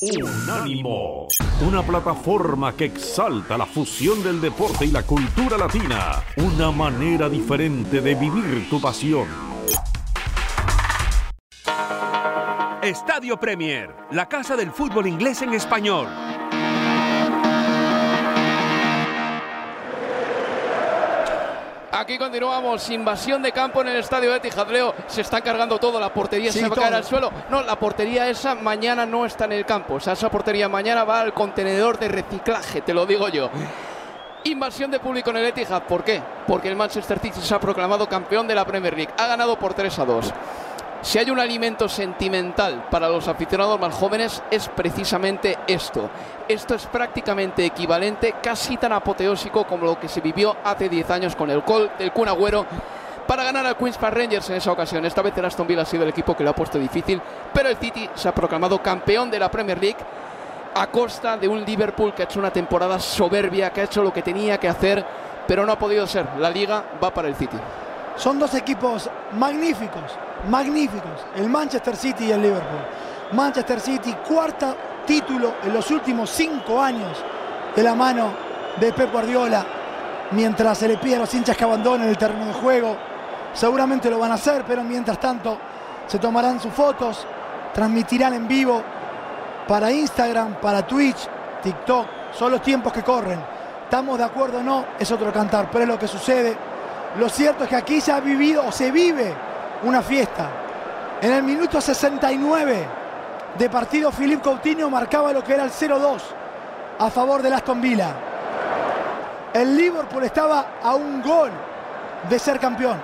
Unánimo, una plataforma que exalta la fusión del deporte y la cultura latina, una manera diferente de vivir tu pasión. Estadio Premier, la casa del fútbol inglés en español. Aquí continuamos, invasión de campo en el estadio Etihad. Leo, se está cargando todo, la portería Sí, se va a caer al suelo. No, la portería esa mañana no está en el campo. O sea, esa portería mañana va al contenedor de reciclaje, te lo digo yo. Invasión de público en el Etihad, ¿por qué? Porque el Manchester City se ha proclamado campeón de la Premier League. Ha ganado por 3 a 2. Si hay un alimento sentimental para los aficionados más jóvenes es precisamente esto. Esto es prácticamente equivalente, casi tan apoteósico como lo que se vivió hace 10 años con el gol del Kun para ganar al Queens Park Rangers en esa ocasión. Esta vez el Aston Villa ha sido el equipo que lo ha puesto difícil, pero el City se ha proclamado campeón de la Premier League a costa de un Liverpool que ha hecho una temporada soberbia, que ha hecho lo que tenía que hacer, pero no ha podido ser. La liga va para el City. Son dos equipos magníficos, magníficos, el Manchester City y el Liverpool. Manchester City, cuarta título en los últimos cinco años de la mano de Pep Guardiola, mientras se le pide a los hinchas que abandonen el terreno de juego. Seguramente lo van a hacer, pero mientras tanto se tomarán sus fotos, transmitirán en vivo para Instagram, para Twitch, TikTok. Son los tiempos que corren. ¿Estamos de acuerdo o no? Es otro cantar, pero es lo que sucede. Lo cierto es que aquí se ha vivido o se vive una fiesta. En el minuto 69 de partido, Philippe Coutinho marcaba lo que era el 0-2 a favor del Aston Villa. El Liverpool estaba a un gol de ser campeón.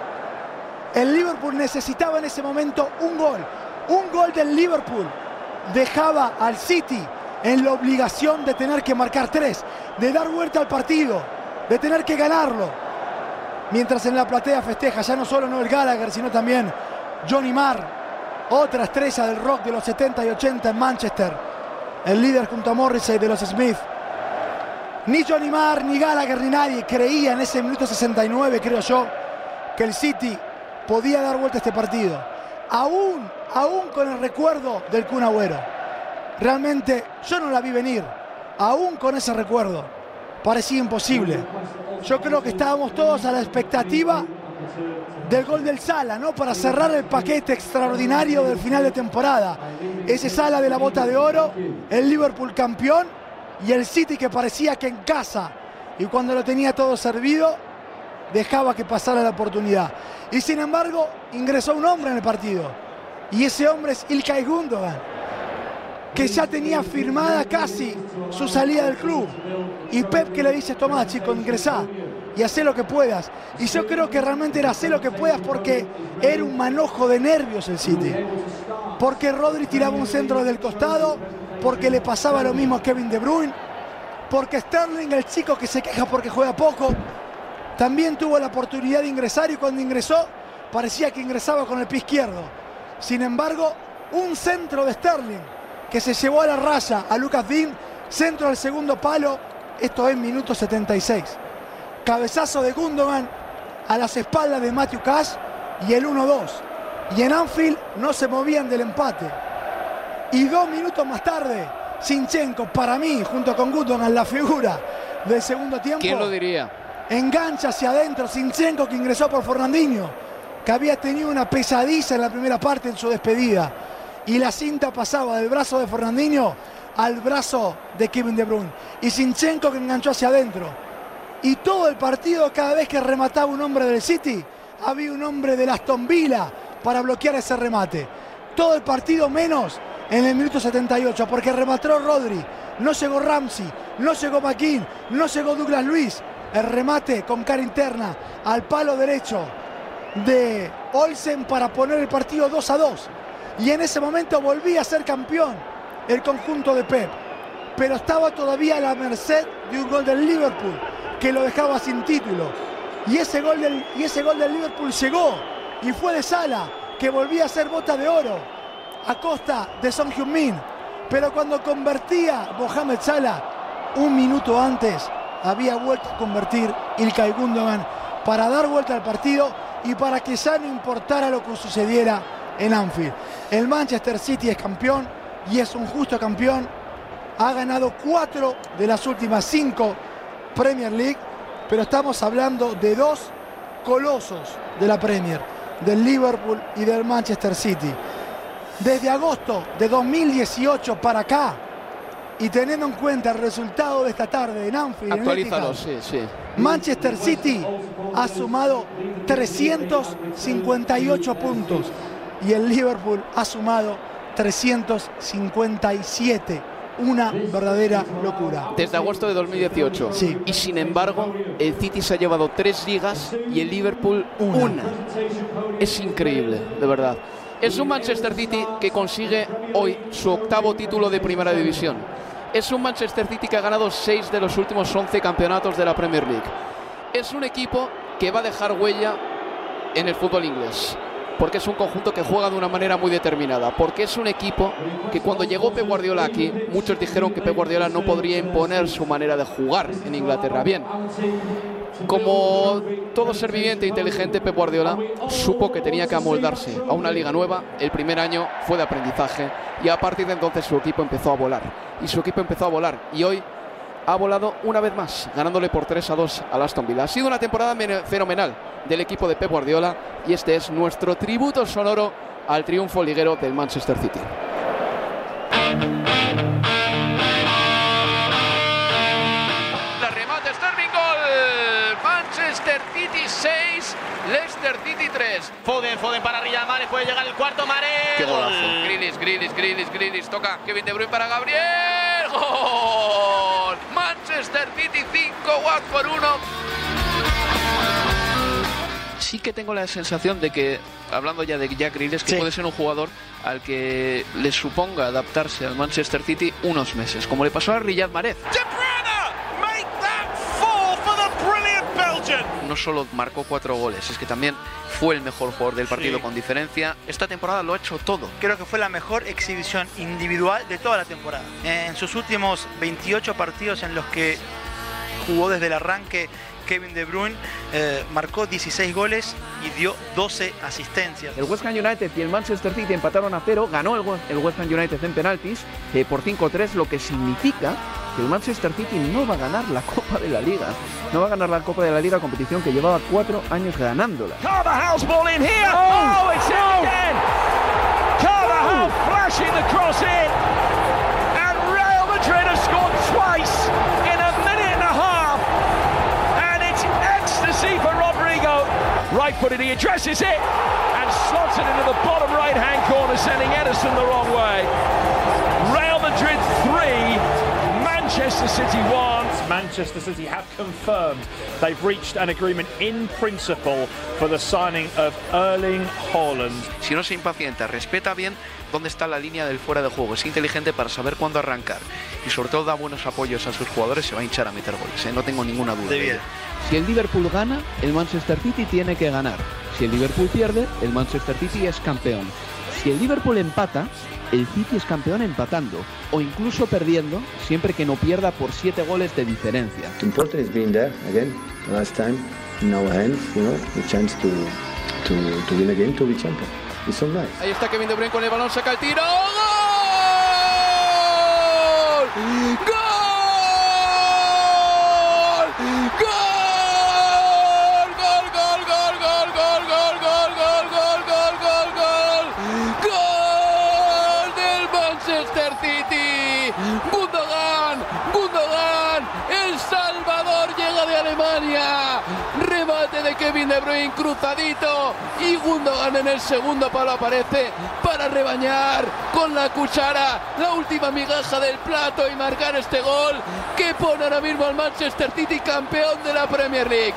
El Liverpool necesitaba en ese momento un gol. Un gol del Liverpool dejaba al City en la obligación de tener que marcar tres, de dar vuelta al partido, de tener que ganarlo. Mientras en la platea festeja ya no solo Noel Gallagher, sino también Johnny Marr, otra estrella del rock de los 70 y 80 en Manchester, el líder junto a Morrissey de los Smith. Ni Johnny Marr, ni Gallagher, ni nadie creía en ese minuto 69, creo yo, que el City podía dar vuelta a este partido. Aún, aún con el recuerdo del Kun. Realmente yo no la vi venir, aún con ese recuerdo. Parecía imposible. Yo creo que estábamos todos a la expectativa del gol del Sala, ¿no? Para cerrar el paquete extraordinario del final de temporada. Ese Sala de la bota de oro, el Liverpool campeón y el City que parecía que en casa y cuando lo tenía todo servido dejaba que pasara la oportunidad. Y sin embargo, ingresó un hombre en el partido. Y ese hombre es Ilkay Gundogan, que ya tenía firmada casi su salida del club. Y Pep que le dice, tomá chico, ingresá y hacé lo que puedas. Y yo creo que realmente era hacer lo que puedas porque era un manojo de nervios el City. Porque Rodri tiraba un centro del costado, porque le pasaba lo mismo a Kevin De Bruyne, porque Sterling, el chico que se queja porque juega poco, también tuvo la oportunidad de ingresar y cuando ingresó parecía que ingresaba con el pie izquierdo. Sin embargo, un centro de Sterling que se llevó a la raya a Lucas Dean, centro del segundo palo, esto es minuto 76. Cabezazo de Gundogan a las espaldas de Matthew Cash y el 1-2. Y en Anfield no se movían del empate. Y dos minutos más tarde, Sinchenko, para mí, junto con Gundogan, la figura del segundo tiempo ¿Quién lo diría? engancha hacia adentro Sinchenko que ingresó por Fernandinho, que había tenido una pesadilla en la primera parte en su despedida. Y la cinta pasaba del brazo de Fernandinho al brazo de Kevin De Bruyne. Y Sinchenko que enganchó hacia adentro. Y todo el partido, cada vez que remataba un hombre del City, había un hombre del Aston Villa para bloquear ese remate. Todo el partido menos en el minuto 78, porque remató Rodri, no llegó Ramsey, no llegó McKean, no llegó Douglas Luis. El remate con cara interna al palo derecho de Olsen para poner el partido 2 a 2. Y en ese momento volvía a ser campeón el conjunto de Pep. Pero estaba todavía a la merced de un gol del Liverpool que lo dejaba sin título. Y ese gol del, y ese gol del Liverpool llegó y fue de Sala, que volvía a ser bota de oro a costa de Son Heung-min. Pero cuando convertía Mohamed Salah un minuto antes, había vuelto a convertir Ilkay Gundogan para dar vuelta al partido y para que ya no importara lo que sucediera en Anfield. El Manchester City es campeón y es un justo campeón ha ganado cuatro de las últimas cinco Premier League, pero estamos hablando de dos colosos de la Premier, del Liverpool y del Manchester City. Desde agosto de 2018 para acá, y teniendo en cuenta el resultado de esta tarde en Anfield, en Actualízalo, Etihad, sí, sí. Manchester City ha sumado 358 puntos y el Liverpool ha sumado 357. Una verdadera locura. Desde agosto de 2018. Sí. Y sin embargo, el City se ha llevado tres ligas y el Liverpool Una. una. Es increíble, de verdad. Es un Manchester City que consigue hoy su octavo título de primera división. Es un Manchester City que ha ganado seis de los últimos 11 campeonatos de la Premier League. Es un equipo que va a dejar huella en el fútbol inglés. Porque es un conjunto que juega de una manera muy determinada. Porque es un equipo que cuando llegó Pep Guardiola aquí, muchos dijeron que Pep Guardiola no podría imponer su manera de jugar en Inglaterra. Bien, como todo ser viviente e inteligente, Pep Guardiola supo que tenía que amoldarse a una liga nueva. El primer año fue de aprendizaje y a partir de entonces su equipo empezó a volar. Y su equipo empezó a volar y hoy ha volado una vez más, ganándole por 3 a 2 al Aston Villa. Ha sido una temporada fenomenal del equipo de Pep Guardiola y este es nuestro tributo sonoro al triunfo liguero del Manchester City. Manchester City 6, Leicester City 3. Foden, Foden para Riyad Mahrez, puede llegar el cuarto, Mahrez. Qué gol. golazo. Grilis, Grilis, Grilis, Grilis. Toca Kevin De Bruyne para Gabriel. Gol. Manchester City 5, Watford 1. Sí que tengo la sensación de que, hablando ya de Jack Grealish, que Sí. puede ser un jugador al que le suponga adaptarse al Manchester City unos meses, como le pasó a Riyad Mahrez. No solo marcó cuatro goles, es que también fue el mejor jugador del partido Sí. con diferencia. Esta temporada lo ha hecho todo. Creo que fue la mejor exhibición individual de toda la temporada. En sus últimos 28 partidos en los que jugó desde el arranque Kevin De Bruyne, eh, marcó 16 goles y dio 12 asistencias. El West Ham United y el Manchester City empataron a cero, ganó el, West- el West Ham United en penaltis eh, por 5-3, lo que significa que el Manchester City no va a ganar la Copa de la Liga. No va a ganar la Copa de la Liga, competición que llevaba cuatro años ganándola. Carvajal's ball in here. It's in again. Carvajal flashing the cross in. And Real Madrid have scored twice in a minute and a half. And it's ecstasy for Rodrigo. Right footed, he addresses it and slots it into the bottom right hand corner, sending Edison the wrong way. Real Madrid 3, Manchester City 1. Manchester City have confirmed they've reached an agreement in principle for the signing of Erling Haaland. Si no se impacienta, respeta bien dónde está la línea del fuera de juego, es inteligente para saber cuándo arrancar y sobre todo da buenos apoyos a sus jugadores, se va a hinchar a meter goles, ¿eh? no tengo ninguna duda. De bien. Si el Liverpool gana, el Manchester City tiene que ganar. Si el Liverpool pierde, el Manchester City es campeón. Si el Liverpool empata, el City es campeón empatando o incluso perdiendo, siempre que no pierda por siete goles de diferencia. important is being there again. Last time in our hands, you know, the chance to to to win again, to be champion. It's so nice. Ahí está Kevin De Bruyne con el balón, saca el tiro. De Bruyne cruzadito y Gundogan en el segundo palo aparece para rebañar con la cuchara la última migaja del plato y marcar este gol que pone ahora mismo al Manchester City campeón de la Premier League.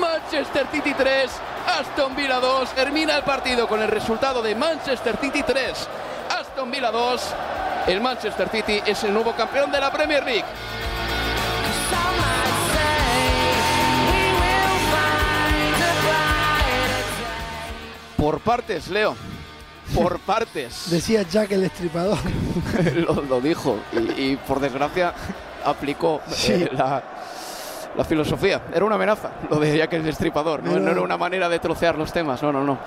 Manchester City 3, Aston Villa 2. Termina el partido con el resultado de Manchester City 3, Aston Villa 2. El Manchester City es el nuevo campeón de la Premier League. Por partes, Leo. Por partes. Decía Jack el Estripador. lo, lo dijo y, y, por desgracia aplicó eh, la, la filosofía. Era una amenaza, lo de Jack el No, no no. era una manera de trocear los temas, no, no, no.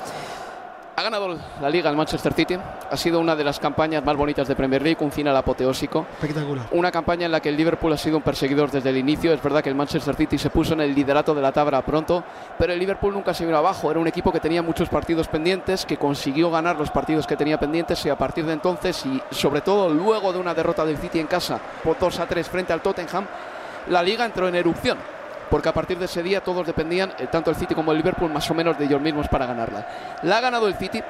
Ha ganado la liga el Manchester City. Ha sido una de las campañas más bonitas de Premier League, un final apoteósico. Espectacular. Una campaña en la que el Liverpool ha sido un perseguidor desde el inicio. Es verdad que el Manchester City se puso en el liderato de la tabla pronto, pero el Liverpool nunca se vino abajo. Era un equipo que tenía muchos partidos pendientes, que consiguió ganar los partidos que tenía pendientes y a partir de entonces, y sobre todo luego de una derrota del City en casa por 2 a 3 frente al Tottenham, la liga entró en erupción porque a partir de ese día todos dependían, eh, tanto el City como el Liverpool, más o menos de ellos mismos para ganarla. La ha ganado el City.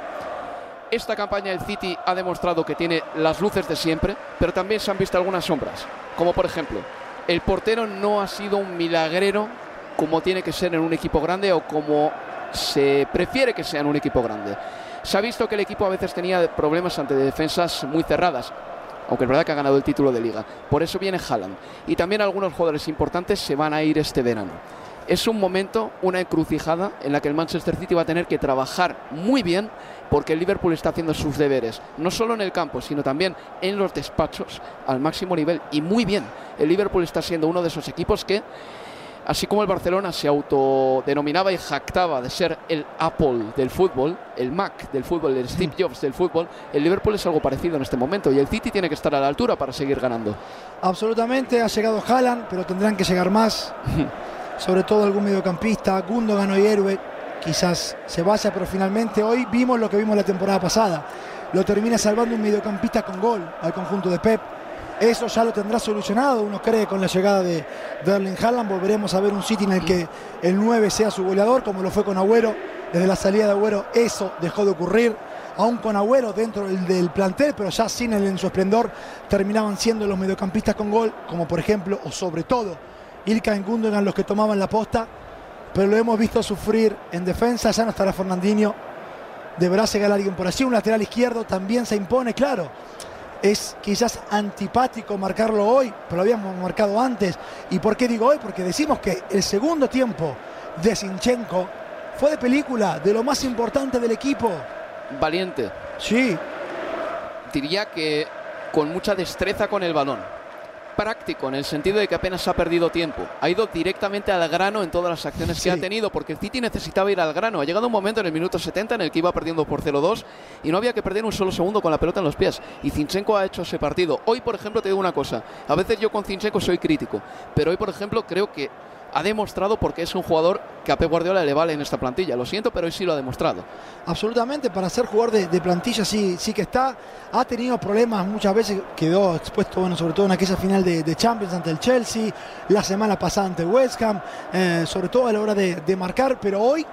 Esta campaña el City ha demostrado que tiene las luces de siempre, pero también se han visto algunas sombras, como por ejemplo, el portero no ha sido un milagrero como tiene que ser en un equipo grande o como se prefiere que sea en un equipo grande. Se ha visto que el equipo a veces tenía problemas ante defensas muy cerradas aunque es verdad que ha ganado el título de liga. Por eso viene Haaland. Y también algunos jugadores importantes se van a ir este verano. Es un momento, una encrucijada en la que el Manchester City va a tener que trabajar muy bien porque el Liverpool está haciendo sus deberes, no solo en el campo, sino también en los despachos al máximo nivel. Y muy bien, el Liverpool está siendo uno de esos equipos que Así como el Barcelona se autodenominaba y jactaba de ser el Apple del fútbol, el Mac del fútbol, el Steve Jobs del fútbol, el Liverpool es algo parecido en este momento y el City tiene que estar a la altura para seguir ganando. Absolutamente, ha llegado Haaland, pero tendrán que llegar más. Sobre todo algún mediocampista, Gundogan hoy héroe, quizás se vaya, pero finalmente hoy vimos lo que vimos la temporada pasada. Lo termina salvando un mediocampista con gol al conjunto de Pep eso ya lo tendrá solucionado, uno cree, con la llegada de, Erling Haaland. Volveremos a ver un City en el que el 9 sea su goleador, como lo fue con Agüero. Desde la salida de Agüero eso dejó de ocurrir. Aún con Agüero dentro del, plantel, pero ya sin él en su esplendor, terminaban siendo los mediocampistas con gol, como por ejemplo, o sobre todo, Ilka y Gundogan los que tomaban la posta. Pero lo hemos visto sufrir en defensa, ya no estará Fernandinho. Deberá llegar alguien por allí. Un lateral izquierdo también se impone, claro es quizás antipático marcarlo hoy, pero lo habíamos marcado antes. ¿Y por qué digo hoy? Porque decimos que el segundo tiempo de Sinchenko fue de película, de lo más importante del equipo. Valiente. Sí. Diría que con mucha destreza con el balón práctico en el sentido de que apenas ha perdido tiempo. Ha ido directamente al grano en todas las acciones que ha tenido, porque el City necesitaba ir al grano. Ha llegado un momento en el minuto 70 en el que iba perdiendo por 0-2 y no había que perder un solo segundo con la pelota en los pies. Y Zinchenko ha hecho ese partido. Hoy, por ejemplo, te digo una cosa. A veces yo con Zinchenko soy crítico, pero hoy, por ejemplo, creo que ha demostrado porque es un jugador que a Pep Guardiola le vale en esta plantilla. Lo siento, pero hoy sí lo ha demostrado. Absolutamente, para ser jugador de, plantilla sí, sí que está. Ha tenido problemas muchas veces, quedó expuesto, bueno, sobre todo en aquella final de, Champions ante el Chelsea, la semana pasada ante West Ham, eh, sobre todo a la hora de, marcar, pero hoy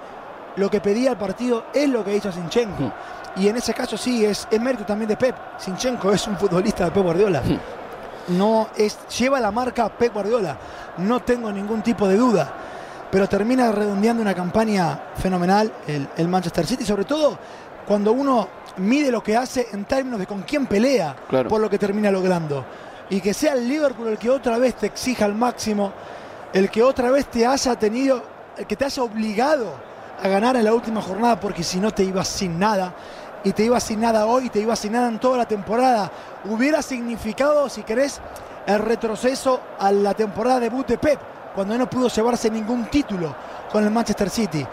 lo que pedía el partido es lo que hizo Sinchenko. Hmm. Y en ese caso sí, es, es mérito también de Pep. Sinchenko es un futbolista de Pep Guardiola. Hmm. No es, lleva la marca Pep Guardiola no tengo ningún tipo de duda. Pero termina redondeando una campaña fenomenal el, Manchester City, sobre todo cuando uno mide lo que hace en términos de con quién pelea por lo que termina logrando. Y que sea el Liverpool el que otra vez te exija al máximo, el que otra vez te haya tenido, el que te haya obligado a ganar en la última jornada, porque si no te ibas sin nada, y te ibas sin nada hoy, te ibas sin nada en toda la temporada, hubiera significado, si querés, el retroceso a la temporada debut de Pep, cuando no pudo llevarse ningún título con el Manchester City.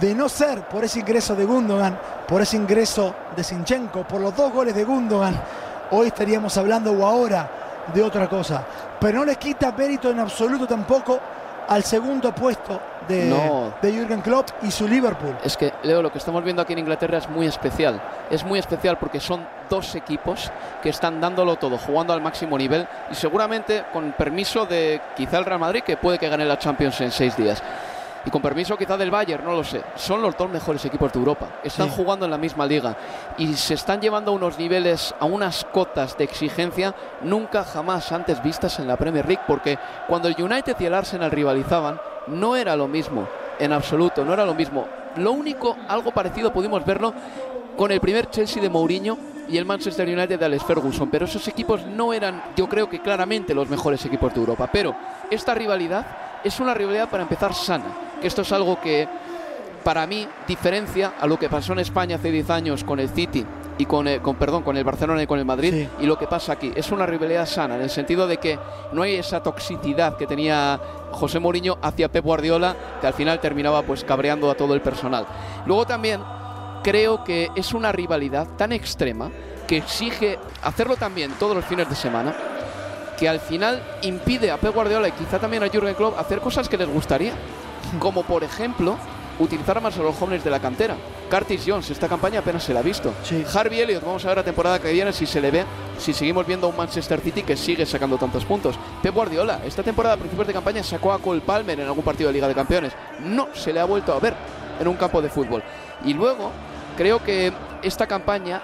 De no ser por ese ingreso de Gundogan, por ese ingreso de Sinchenko, por los dos goles de Gundogan, hoy estaríamos hablando o ahora de otra cosa. Pero no le quita mérito en absoluto tampoco al segundo puesto de, de Jürgen Klopp y su Liverpool. Es que, Leo, lo que estamos viendo aquí en Inglaterra es muy especial. Es muy especial porque son dos equipos que están dándolo todo, jugando al máximo nivel y seguramente con permiso de quizá el Real Madrid, que puede que gane la Champions en seis días y con permiso quizá del Bayern, no lo sé, son los dos mejores equipos de Europa. Están jugando en la misma liga. Y se están llevando a unos niveles, a unas cotas de exigencia nunca jamás antes vistas en la Premier League, porque cuando el United y el Arsenal rivalizaban, no era lo mismo, en absoluto, no era lo mismo. Lo único, algo parecido pudimos verlo con el primer Chelsea de Mourinho y el Manchester United de Alex Ferguson, pero esos equipos no eran, yo creo que claramente los mejores equipos de Europa, pero esta rivalidad es una rivalidad para empezar sana que esto es algo que para mí diferencia a lo que pasó en España hace 10 años con el City y con, el, con, perdón, con el Barcelona y con el Madrid y lo que pasa aquí. Es una rivalidad sana en el sentido de que no hay esa toxicidad que tenía José Mourinho hacia Pep Guardiola que al final terminaba pues cabreando a todo el personal. Luego también creo que es una rivalidad tan extrema que exige hacerlo también todos los fines de semana que al final impide a Pep Guardiola y quizá también a Jurgen Klopp hacer cosas que les gustaría, como por ejemplo utilizar más a los jóvenes de la cantera. Curtis Jones, esta campaña apenas se la ha visto. Harvey Elliott, vamos a ver la temporada que viene si se le ve, si seguimos viendo a un Manchester City que sigue sacando tantos puntos. Pep Guardiola, esta temporada a principios de campaña sacó a Cole Palmer en algún partido de Liga de Campeones. No se le ha vuelto a ver en un campo de fútbol. Y luego, creo que esta campaña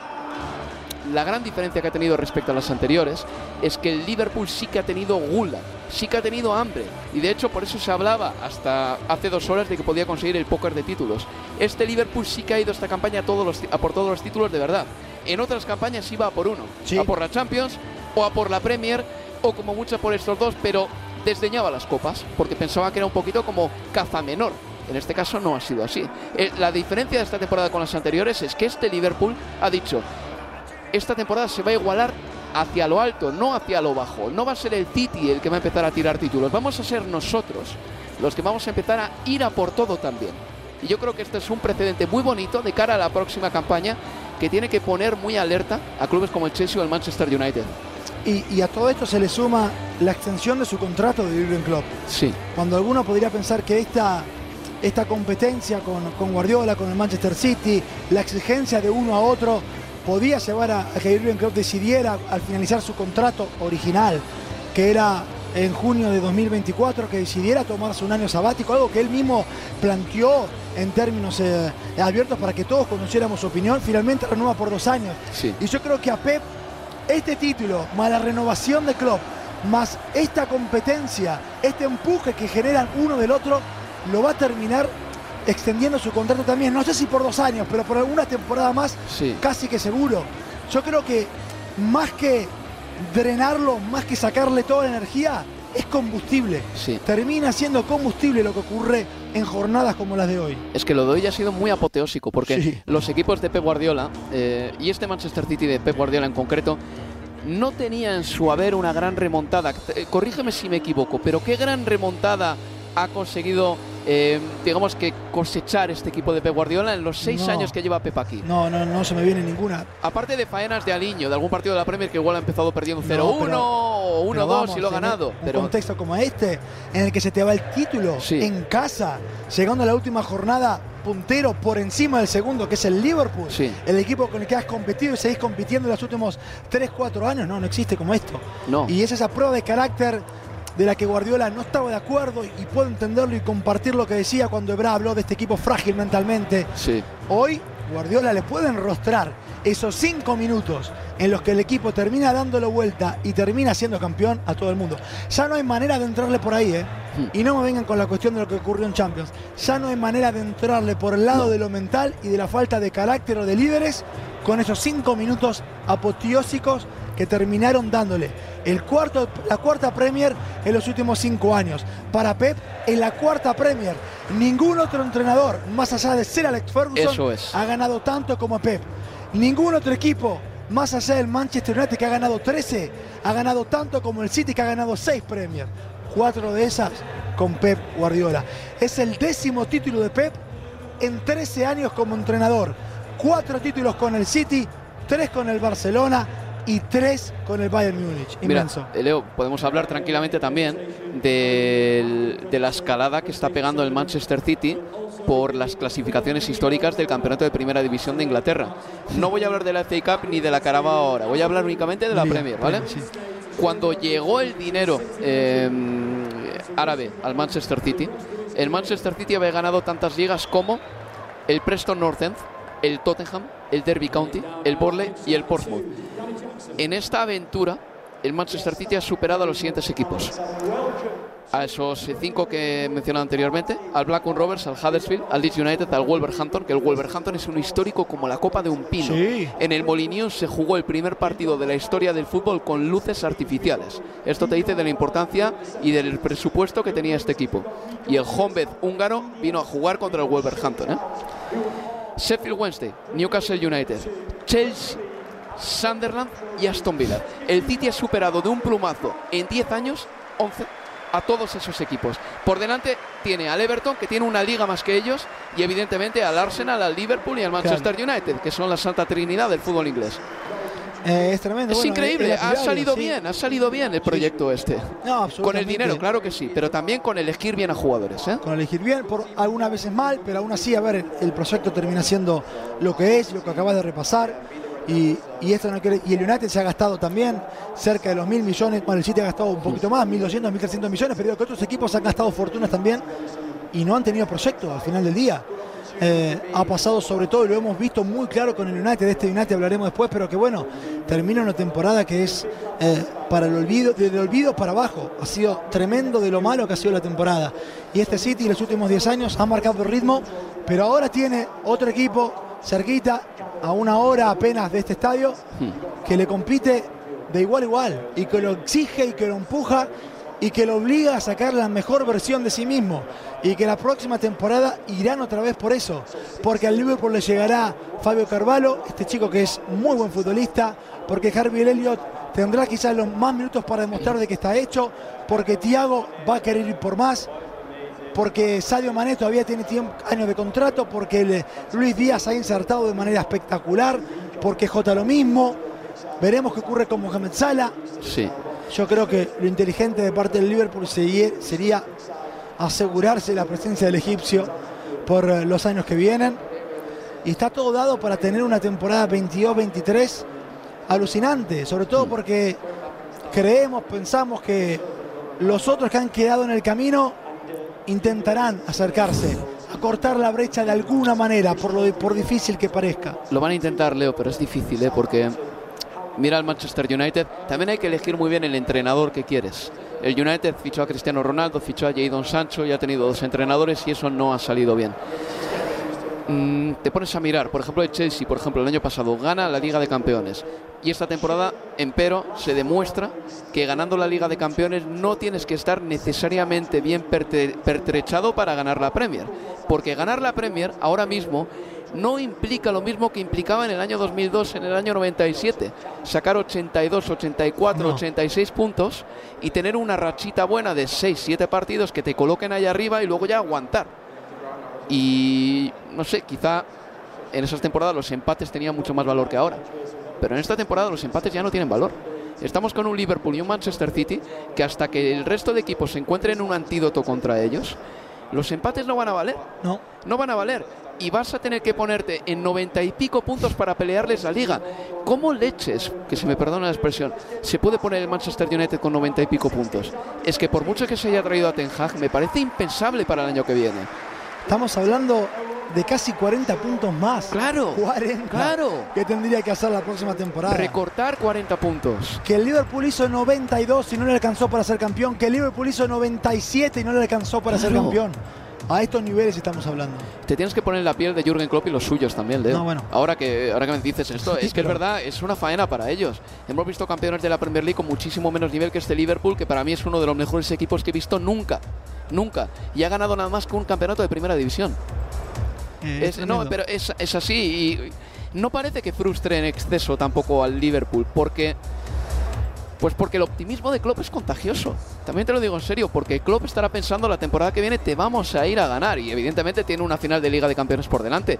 la gran diferencia que ha tenido respecto a las anteriores es que el Liverpool sí que ha tenido gula, sí que ha tenido hambre. Y de hecho por eso se hablaba hasta hace dos horas de que podía conseguir el póker de títulos. Este Liverpool sí que ha ido esta campaña a, todos los, a por todos los títulos de verdad. En otras campañas iba a por uno, a por la Champions o a por la Premier o como mucho por estos dos, pero desdeñaba las copas porque pensaba que era un poquito como caza menor. En este caso no ha sido así. Eh, la diferencia de esta temporada con las anteriores es que este Liverpool ha dicho, esta temporada se va a igualar hacia lo alto, no hacia lo bajo. No va a ser el City el que va a empezar a tirar títulos, vamos a ser nosotros los que vamos a empezar a ir a por todo también. Y yo creo que este es un precedente muy bonito de cara a la próxima campaña que tiene que poner muy alerta a clubes como el Chelsea o el Manchester United. Y, a todo esto se le suma la extensión de su contrato de Jurgen Klopp. Sí. Cuando alguno podría pensar que esta, esta competencia con, con Guardiola, con el Manchester City, la exigencia de uno a otro, podía llevar a, que Jurgen Klopp decidiera al finalizar su contrato original, que era en junio de 2024, que decidiera tomarse un año sabático, algo que él mismo planteó en términos eh, abiertos para que todos conociéramos su opinión, finalmente renueva por dos años. Y yo creo que a Pep, este título, más la renovación de Klopp, más esta competencia, este empuje que generan uno del otro, lo va a terminar extendiendo su contrato también. No sé si por dos años, pero por alguna temporada más, casi que seguro. Yo creo que más que drenarlo, más que sacarle toda la energía, es combustible. Termina siendo combustible lo que ocurre en jornadas como las de hoy. Es que lo de hoy ha sido muy apoteósico porque los equipos de Pep Guardiola eh, y este Manchester City de Pep Guardiola en concreto no tenía en su haber una gran remontada. Eh, corrígeme si me equivoco, pero qué gran remontada ha conseguido eh, digamos que cosechar este equipo de Pep Guardiola en los seis años que lleva Pep aquí? No, no, no se me viene ninguna. Aparte de faenas de Aliño, de algún partido de la Premier que igual ha empezado perdiendo 0-1 o 1-2 y lo ha ganado. En un contexto como este, en el que se te va el título en casa, llegando a la última jornada puntero por encima del segundo, que es el Liverpool, el equipo con el que has competido y seguís compitiendo en los últimos 3-4 años, no, no existe como esto. No. Y es esa prueba de carácter de la que Guardiola no estaba de acuerdo y puedo entenderlo y compartir lo que decía cuando Ebra habló de este equipo frágil mentalmente. Sí. Hoy Guardiola le puede enrostrar esos cinco minutos en los que el equipo termina dándole vuelta y termina siendo campeón a todo el mundo. Ya no hay manera de entrarle por ahí, ¿eh? Hmm. Y no me vengan con la cuestión de lo que ocurrió en Champions. Ya no hay manera de entrarle por el lado de lo mental y de la falta de carácter o de líderes con esos cinco minutos apoteósicos que terminaron dándole el cuarto, la cuarta Premier en los últimos cinco años. Para Pep, en la cuarta Premier, ningún otro entrenador, más allá de ser Alex Ferguson, ha ganado tanto como Pep. Ningún otro equipo, más allá del Manchester United, que ha ganado 13, ha ganado tanto como el City, que ha ganado seis Premier. Cuatro de esas con Pep Guardiola. Es el décimo título de Pep en 13 años como entrenador. Cuatro títulos con el City, tres con el Barcelona, y tres con el Bayern Múnich. Inmenso. Eh, Leo, podemos hablar tranquilamente también de, la escalada que está pegando el Manchester City por las clasificaciones históricas del campeonato de primera división de Inglaterra. No voy a hablar de la FA Cup ni de la Carabao ahora, voy a hablar únicamente de la Premier, ¿vale? Cuando llegó el dinero em, árabe al Manchester City, el Manchester City había ganado tantas ligas como el Preston North End, el Tottenham, el Derby County, el Borley y el Portsmouth. En esta aventura, el Manchester City ha superado a los siguientes equipos. A esos cinco que he mencionado anteriormente, al Blackburn Rovers, al Huddersfield, al Leeds United, al Wolverhampton, que el Wolverhampton es un histórico como la copa de un pino. En el Molineux se jugó el primer partido de la historia del fútbol con luces artificiales. Esto te dice de la importancia y del presupuesto que tenía este equipo. Y el Honved húngaro vino a jugar contra el Wolverhampton. ¿eh? Sheffield Wednesday, Newcastle United, Chelsea, Sunderland y Aston Villa. El City ha superado de un plumazo en 10 años 11 a todos esos equipos. Por delante tiene al Everton, que tiene una liga más que ellos, y evidentemente al Arsenal, al Liverpool y al Manchester United, que son la santa trinidad del fútbol inglés. Eh, es tremendo. Es Bueno, increíble, es ha salido sí. bien, ha salido bien el proyecto este. No, Con el dinero, claro que sí, pero también con elegir bien a jugadores. ¿eh? Con elegir bien, por algunas veces mal, pero aún así, a ver, el proyecto termina siendo lo que es, lo que acabas de repasar. Y, esto y el United se ha gastado también cerca de los mil millones. Bueno, el City ha gastado un poquito más, 1.200, 1.300 millones, pero que otros equipos han gastado fortunas también y no han tenido proyecto al final del día. Eh, ha pasado sobre todo, y lo hemos visto muy claro con el United, de este United hablaremos después, pero que bueno, termina una temporada que es eh, para el olvido, del olvido para abajo. Ha sido tremendo de lo malo que ha sido la temporada. Y este City en los últimos 10 años ha marcado el ritmo, pero ahora tiene otro equipo cerquita, a una hora apenas de este estadio, que le compite de igual a igual y que lo exige y que lo empuja y que lo obliga a sacar la mejor versión de sí mismo y que la próxima temporada irán otra vez por eso, porque al Liverpool le llegará Fabio Carvalho, este chico que es muy buen futbolista, porque Harvey Elliott tendrá quizás los más minutos para demostrar de que está hecho, porque Thiago va a querer ir por más, porque Sadio Mané todavía tiene tiempo- años de contrato, porque el- Luis Díaz ha insertado de manera espectacular, porque Jota lo mismo. Veremos qué ocurre con Mohamed Salah. Sí. Yo creo que lo inteligente de parte del Liverpool sería asegurarse la presencia del egipcio por eh, los años que vienen. Y está todo dado para tener una temporada 22-23 alucinante, sobre todo porque creemos, pensamos que los otros que han quedado en el camino intentarán acercarse, a cortar la brecha de alguna manera, por, lo, por difícil que parezca. Lo van a intentar, Leo, pero es difícil, ¿eh? porque mira al Manchester United, también hay que elegir muy bien el entrenador que quieres. El United fichó a Cristiano Ronaldo, fichó a Jadon Sancho y ha tenido dos entrenadores y eso no ha salido bien. Mm, te pones a mirar, por ejemplo, el Chelsea, por ejemplo, el año pasado gana la Liga de Campeones y esta temporada, empero, se demuestra que ganando la Liga de Campeones no tienes que estar necesariamente bien pertrechado para ganar la Premier, porque ganar la Premier ahora mismo no implica lo mismo que implicaba en el año 2002, en el año 97, sacar 82, 84, No. 86 puntos y tener una rachita buena de 6, 7 partidos que te coloquen ahí arriba y luego ya aguantar. Y no sé, quizá en esas temporadas los empates tenían mucho más valor que ahora. Pero en esta temporada los empates ya no tienen valor. Estamos con un Liverpool y un Manchester City que hasta que el resto de equipos se encuentren un antídoto contra ellos, los empates no van a valer. No. No van a valer. Y vas a tener que ponerte en noventa y pico puntos para pelearles la liga. ¿Cómo leches, que se me perdona la expresión, se puede poner el Manchester United con noventa y pico puntos? Es que por mucho que se haya traído a Ten Hag, me parece impensable para el año que viene. Estamos hablando de casi 40 puntos más. Claro, 40. claro. Que tendría que hacer la próxima temporada. Recortar 40 puntos. que el Liverpool hizo 92 y no le alcanzó para ser campeón. Que el Liverpool hizo 97 y no le alcanzó para ser campeón. A estos niveles estamos hablando. Te tienes que poner la piel de Jürgen Klopp y los suyos también, Leo. No, bueno. Ahora que ahora que me dices esto, Sí, es que es verdad, es una faena para ellos. Hemos visto campeones de la Premier League con muchísimo menos nivel que este Liverpool, que para mí es uno de los mejores equipos que he visto nunca. Nunca. Y ha ganado nada más que un campeonato de primera división. Eh, Es- no, tremendo. pero es, es así y no parece que frustre en exceso tampoco al Liverpool, porque pues porque el optimismo de Klopp es contagioso. También te lo digo en serio, porque Klopp estará pensando la temporada que viene te vamos a ir a ganar y evidentemente tiene una final de Liga de Campeones por delante.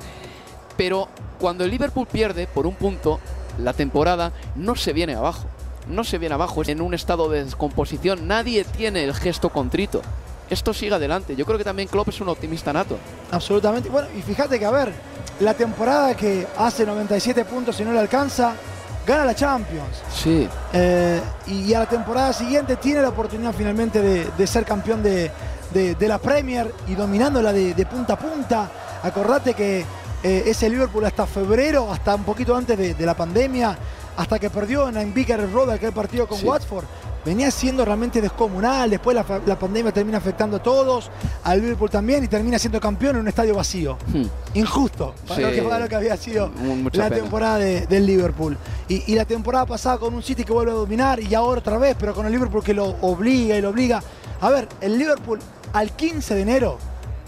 Pero cuando el Liverpool pierde por un punto, la temporada no se viene abajo. No se viene abajo, es en un estado de descomposición. Nadie tiene el gesto contrito. Esto sigue adelante. Yo creo que también Klopp es un optimista nato. Absolutamente. Bueno, y fíjate que, a ver, la temporada que hace 97 puntos y no le alcanza, gana la Champions. Sí. Eh, y a la temporada siguiente tiene la oportunidad finalmente de, de ser campeón de, de- de la Premier y dominándola de, de punta a punta. Acordate que eh, ese Liverpool hasta febrero, hasta un poquito antes de, la pandemia, hasta que perdió en Vicar Road aquel partido con Sí. Watford, venía siendo realmente descomunal. Después la, pandemia termina afectando a todos, al Liverpool también, y termina siendo campeón en un estadio vacío. Hmm. Injusto para, Sí. lo que, para lo que había sido Mu- mucha la pena. temporada de- del Liverpool. Y, y la temporada pasada con un City que vuelve a dominar y ahora otra vez, pero con el Liverpool que lo obliga y lo obliga. A ver, el Liverpool al 15 de enero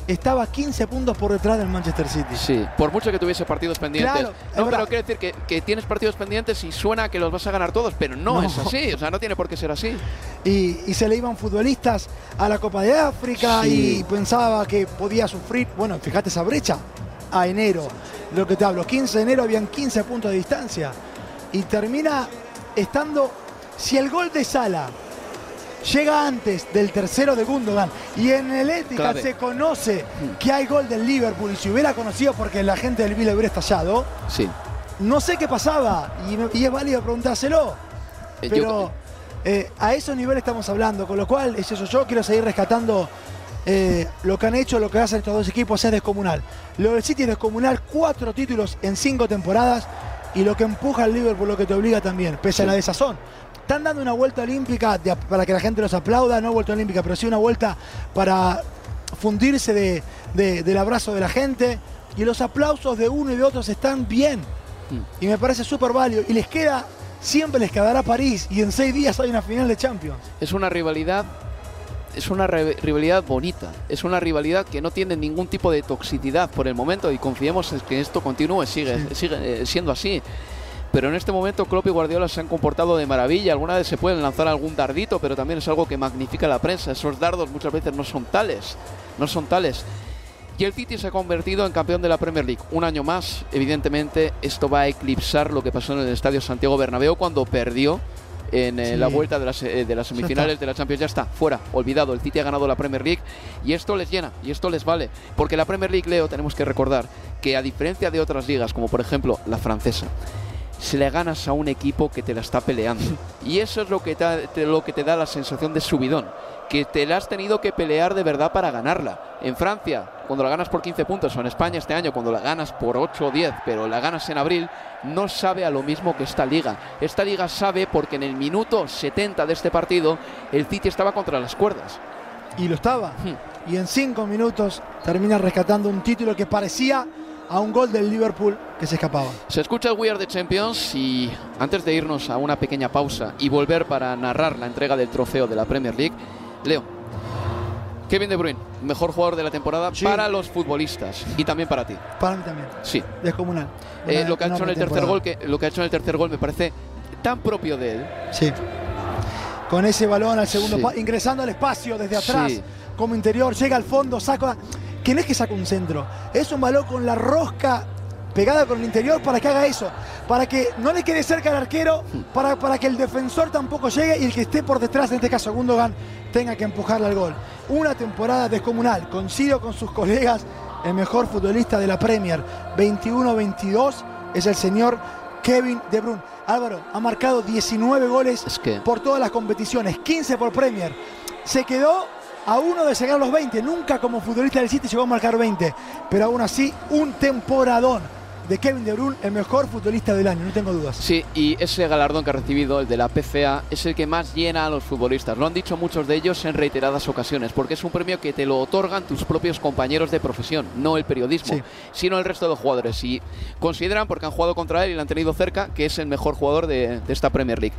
estaba 15 puntos por detrás del Manchester City. Sí, por mucho que tuviese partidos pendientes. Claro, no, pero quiere decir que, que tienes partidos pendientes y suena que los vas a ganar todos, pero no, No. es así. O sea, no tiene por qué ser así. y, y se le iban futbolistas a la Copa de África Sí. y pensaba que podía sufrir, bueno, fíjate esa brecha, a enero, de lo que te hablo, 15 de enero habían 15 puntos de distancia y termina estando, si el gol de Sala llega antes del tercero de Gundogan y en el Clave. se conoce que hay gol del Liverpool y si hubiera conocido porque la gente del Villa hubiera estallado, Sí. no sé qué pasaba y, es válido preguntárselo. Eh, Pero yo- eh, a esos niveles estamos hablando, con lo cual es eso. Yo quiero seguir rescatando eh, lo que han hecho, lo que hacen estos dos equipos es descomunal. Lo del City es descomunal, cuatro títulos en cinco temporadas y lo que empuja al Liverpool, lo que te obliga también, pese a la desazón. Están dando una vuelta olímpica de- para que la gente los aplauda, no vuelta olímpica, pero sí una vuelta para fundirse de- de- del abrazo de la gente. Y los aplausos de uno y de otros están bien. Y me parece súper válido. Y les queda, siempre les quedará París. Y en seis días hay una final de Champions. Es una rivalidad. Es una rivalidad bonita. Es una rivalidad que no tiene ningún tipo de toxicidad por el momento y confiemos en que esto continúe, sigue, sigue eh, siendo así. Pero en este momento Klopp y Guardiola se han comportado de maravilla. Alguna vez se pueden lanzar algún dardito, pero también es algo que magnifica la prensa. Esos dardos muchas veces no son tales. No son tales. Y el City se ha convertido en campeón de la Premier League. Un año más, evidentemente, esto va a eclipsar lo que pasó en el Estadio Santiago Bernabéu cuando perdió en eh, Sí. la vuelta de las, eh, de las semifinales de la Champions. Ya está, fuera, olvidado. El City ha ganado la Premier League y esto les llena y esto les vale. Porque la Premier League, Leo, tenemos que recordar que a diferencia de otras ligas, como por ejemplo la francesa, se le ganas a un equipo que te la está peleando. Y eso es lo que te, te- lo que te da la sensación de subidón. Que te la has tenido que pelear de verdad para ganarla. En Francia, cuando la ganas por 15 puntos, o en España este año, cuando la ganas por 8 o 10, pero la ganas en abril, no sabe a lo mismo que esta liga. Esta liga sabe porque en el minuto 70 de este partido, el City estaba contra las cuerdas. Y lo estaba. Hmm. Y en cinco minutos termina rescatando un título que parecía a un gol del Liverpool que se escapaba. Se escucha el We Are the Champions y antes de irnos a una pequeña pausa y volver para narrar la entrega del trofeo de la Premier League, Leo, Kevin De Bruyne, mejor jugador de la temporada Sí. para los futbolistas y también para ti. Para mí también. Sí. Descomunal. Eh, lo que ha hecho en el tercer gol, que lo que ha hecho en el tercer gol me parece tan propio de él. Sí. Con ese balón al segundo Sí. ingresando al espacio desde atrás, Sí. como interior, llega al fondo, saca. Que no es que saca un centro, es un balón con la rosca pegada con el interior para que haga eso, para que no le quede cerca al arquero, para, para que el defensor tampoco llegue y el que esté por detrás, en este caso Gundogan, tenga que empujarle al gol. Una temporada descomunal, coincido con sus colegas, el mejor futbolista de la Premier, 21-22, es el señor Kevin De Bruyne. Álvaro ha marcado 19 goles Es que por todas las competiciones, 15 por Premier. Se quedó a uno de llegar a los 20. Nunca como futbolista del City llegó a marcar 20. Pero aún así, un temporadón de Kevin De Bruyne, el mejor futbolista del año, no tengo dudas. Sí, y ese galardón que ha recibido, el de la PCA, es el que más llena a los futbolistas. Lo han dicho muchos de ellos en reiteradas ocasiones, porque es un premio que te lo otorgan tus propios compañeros de profesión, no el periodismo, Sí. sino el resto de jugadores. Y consideran, porque han jugado contra él y lo han tenido cerca, que es el mejor jugador de, de esta Premier League.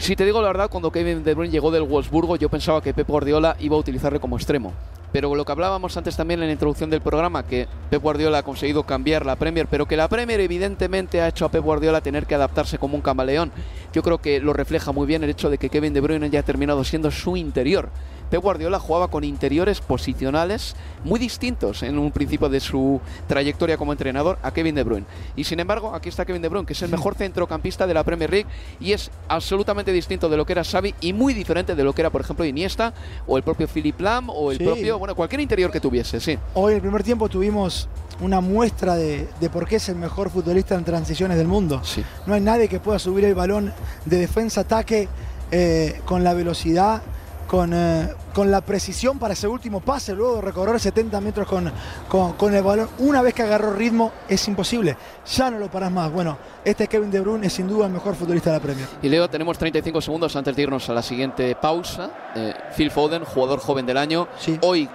Si te digo la verdad, cuando Kevin De Bruyne llegó del Wolfsburgo, yo pensaba que Pep Guardiola iba a utilizarle como extremo. Pero lo que hablábamos antes también en la introducción del programa, que Pep Guardiola ha conseguido cambiar la Premier, pero que la Premier evidentemente ha hecho a Pep Guardiola tener que adaptarse como un camaleón. Yo creo que lo refleja muy bien el hecho de que Kevin De Bruyne ya ha terminado siendo su interior. Pep Guardiola jugaba con interiores posicionales muy distintos en un principio de su trayectoria como entrenador a Kevin De Bruyne. Y sin embargo, aquí está Kevin De Bruyne, que es el mejor centrocampista de la Premier League y es absolutamente distinto de lo que era Xavi y muy diferente de lo que era, por ejemplo, Iniesta o el propio Philip Lam o el Sí. propio, bueno, cualquier interior que tuviese, sí. Hoy, en el primer tiempo, tuvimos una muestra de, de por qué es el mejor futbolista en transiciones del mundo. Sí. No hay nadie que pueda subir el balón de defensa-ataque eh, con la velocidad, con, eh, con la precisión para ese último pase, luego de recorrer 70 metros con, con, con el balón. Una vez que agarró ritmo, es imposible. Ya no lo parás más. Bueno, este Kevin De Bruyne es sin duda el mejor futbolista de la Premier. Y Leo, tenemos 35 segundos antes de irnos a la siguiente pausa. Eh, Phil Foden, jugador joven del año, Sí. hoy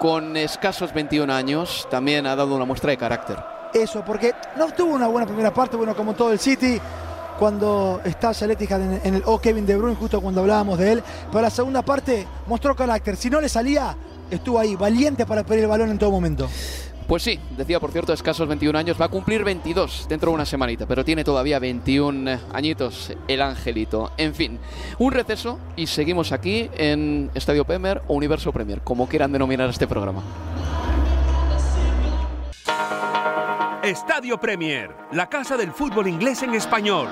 con escasos 21 años, también ha dado una muestra de carácter. Eso, porque no tuvo una buena primera parte, bueno, como todo el City, cuando está Etihad en, el O Kevin De Bruyne, justo cuando hablábamos de él, pero la segunda parte mostró carácter. Si no le salía, estuvo ahí, valiente para pedir el balón en todo momento. Pues sí, decía por cierto, escasos 21 años, va a cumplir 22 dentro de una semanita, pero tiene todavía 21 añitos el angelito. En fin, un receso y seguimos aquí en Estadio Premier o Universo Premier, como quieran denominar este programa. Estadio Premier, la casa del fútbol inglés en español.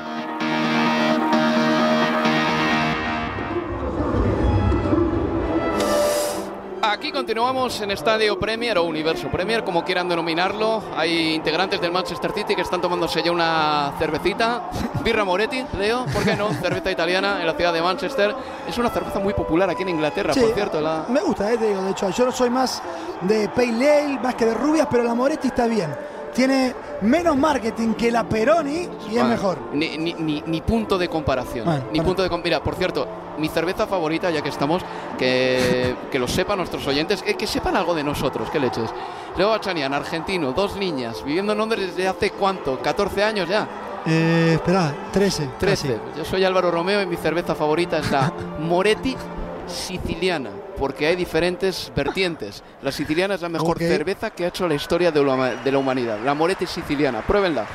Aquí continuamos en Estadio Premier o Universo Premier, como quieran denominarlo. Hay integrantes del Manchester City que están tomándose ya una cervecita. Birra Moretti, Leo, ¿por qué no? Cerveza italiana en la ciudad de Manchester. Es una cerveza muy popular aquí en Inglaterra, Sí, por cierto. La... Me gusta, eh, te digo, de hecho, yo soy más de Pale Ale, más que de rubias, pero la Moretti está bien. Tiene menos marketing que la Peroni y es mejor. Ni, ni- ni- ni punto de comparación. Ni punto de Mira, por cierto, mi cerveza favorita, ya que estamos, que, que lo sepan nuestros oyentes, eh, que sepan algo de nosotros, qué leches. Leo Bachanian, argentino, dos niñas, viviendo en Londres desde hace cuánto, 14 años ya. Eh, espera, 13. 13. Yo soy Álvaro Romeo y mi cerveza favorita es la Moretti siciliana, porque hay diferentes vertientes. La siciliana es la mejor cerveza que ha hecho la historia de la, de la humanidad. La Moretti siciliana, pruébenla.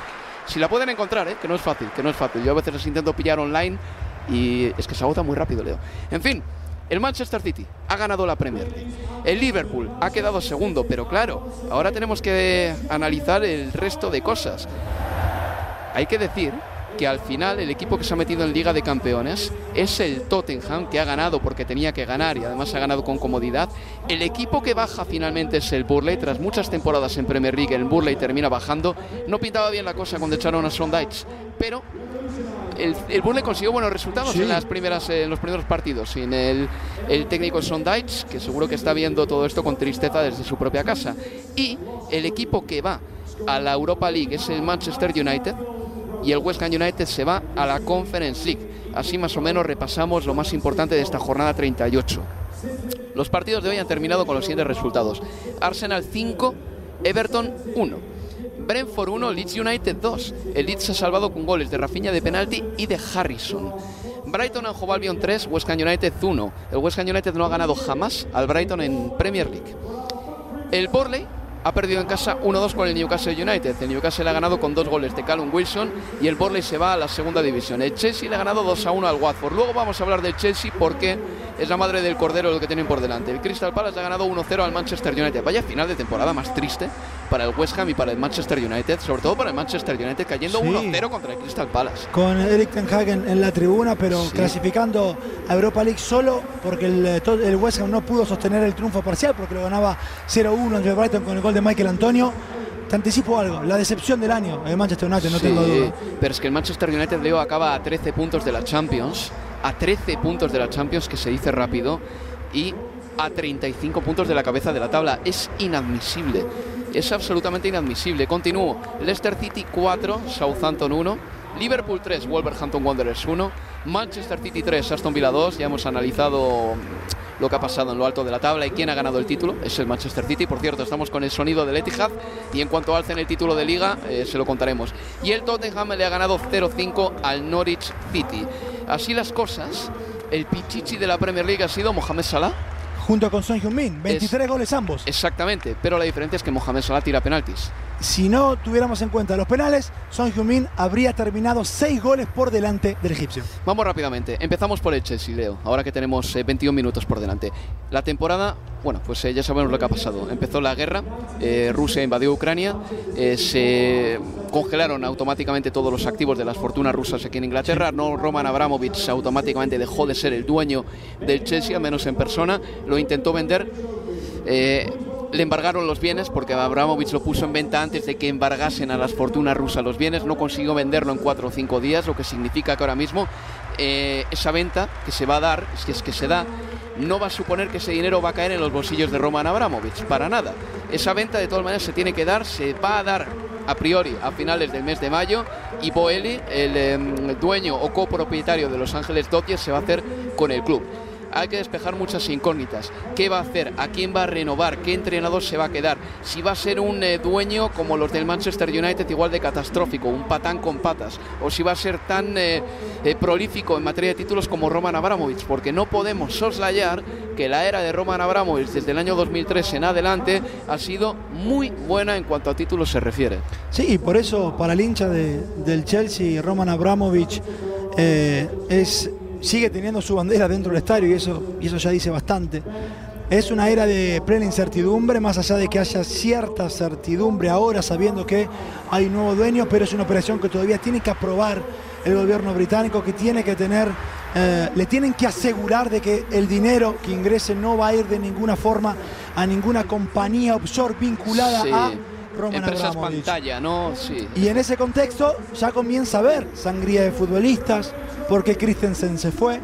Si la pueden encontrar, ¿eh? que no es fácil, que no es fácil. Yo a veces las intento pillar online y es que se agota muy rápido, Leo. En fin, el Manchester City ha ganado la Premier League. El Liverpool ha quedado segundo, pero claro, ahora tenemos que analizar el resto de cosas. Hay que decir que al final el equipo que se ha metido en Liga de Campeones es el Tottenham, que ha ganado porque tenía que ganar y además ha ganado con comodidad. El equipo que baja finalmente es el Burley, tras muchas temporadas en Premier League, el Burley termina bajando. No pintaba bien la cosa cuando echaron a Sondage, pero el, el Burnley consiguió buenos resultados Sí. en las primeras en los primeros partidos sin el, el técnico Sondage que seguro que está viendo todo esto con tristeza desde su propia casa y el equipo que va a la Europa League es el Manchester United y el West Ham United se va a la Conference League así más o menos repasamos lo más importante de esta jornada 38 los partidos de hoy han terminado con los siguientes resultados Arsenal 5 Everton 1 Brentford 1, Leeds United 2. El Leeds se ha salvado con goles de Rafinha de penalti y de Harrison. Brighton and Hove Albion 3, West Ham United 1. El West Ham United no ha ganado jamás al Brighton en Premier League. El Borley ha perdido en casa 1-2 con el Newcastle United. El Newcastle ha ganado con dos goles de Callum Wilson y el Borley se va a la segunda división. El Chelsea le ha ganado 2-1 al Watford. Luego vamos a hablar del Chelsea porque es la madre del cordero lo que tienen por delante. El Crystal Palace ha ganado 1-0 al Manchester United. Vaya final de temporada más triste para el West Ham y para el Manchester United, sobre todo para el Manchester United cayendo Sí. 1-0 contra el Crystal Palace. Con Eric Ten Hag en, en la tribuna, pero Sí. clasificando a Europa League solo porque el, eh, el West Ham no pudo sostener el triunfo parcial porque lo ganaba 0-1 entre Brighton con el gol de Michael Antonio. Te anticipo algo, la decepción del año de Manchester United, no Sí, tengo duda. Pero es que el Manchester United, Leo, acaba a 13 puntos de la Champions. A 13 puntos de la Champions, que se dice rápido. Y a 35 puntos de la cabeza de la tabla. Es inadmisible. Es absolutamente inadmisible. Continúo. Leicester City 4, Southampton 1. Liverpool 3, Wolverhampton Wanderers 1. Manchester City 3, Aston Villa 2. Ya hemos analizado lo que ha pasado en lo alto de la tabla y quién ha ganado el título es el Manchester City. Por cierto, estamos con el sonido del Etihad y en cuanto alcen el título de liga eh, se lo contaremos. Y el Tottenham le ha ganado 0-5 al Norwich City. Así las cosas, el pichichi de la Premier League ha sido Mohamed Salah. Junto con Son Heung-min, 23 goles ambos. Exactamente, pero la diferencia es que Mohamed Salah tira penaltis. Si no tuviéramos en cuenta los penales, Son Heung-min habría terminado 6 goles por delante del egipcio. Vamos rápidamente. Empezamos por el Chelsea, Leo. Ahora que tenemos eh, 21 minutos por delante. La temporada, bueno, pues eh, ya sabemos lo que ha pasado. Empezó la guerra, eh, Rusia invadió Ucrania, eh, se congelaron automáticamente todos los activos de las fortunas rusas aquí en Inglaterra. No, Roman Abramovich automáticamente dejó de ser el dueño del Chelsea, al menos en persona. Lo intentó vender. Le embargaron los bienes porque Abramovich lo puso en venta antes de que embargasen a las fortunas rusas los bienes. No consiguió venderlo en cuatro o cinco días, lo que significa que ahora mismo eh, esa venta que se va a dar, si es que se da, no va a suponer que ese dinero va a caer en los bolsillos de Roman Abramovich, para nada. Esa venta de todas maneras se tiene que dar, se va a dar a priori a finales del mes de mayo y Boeli, el em, dueño o copropietario de Los Ángeles Dodgers, se va a hacer con el club. Hay que despejar muchas incógnitas. ¿Qué va a hacer? ¿A quién va a renovar? ¿Qué entrenador se va a quedar? Si va a ser un eh, dueño como los del Manchester United igual de catastrófico, un patán con patas, o si va a ser tan eh, eh, prolífico en materia de títulos como Roman Abramovich, porque no podemos soslayar que la era de Roman Abramovich desde el año 2003 en adelante ha sido muy buena en cuanto a títulos se refiere. Sí, y por eso para el hincha de- del Chelsea, Roman Abramovich es, sigue teniendo su bandera dentro del estadio y eso, y eso ya dice bastante. Es una era de plena incertidumbre, más allá de que haya cierta certidumbre ahora, sabiendo que hay nuevo dueño, pero es una operación que todavía tiene que aprobar el gobierno británico, que tiene que tener, eh, le tienen que asegurar de que el dinero que ingrese no va a ir de ninguna forma a ninguna compañía offshore vinculada Sí. a Roman Empresas Abramovich. pantalla, ¿no? Sí. Y en ese contexto ya comienza a haber sangría de futbolistas, porque Christensen se fue,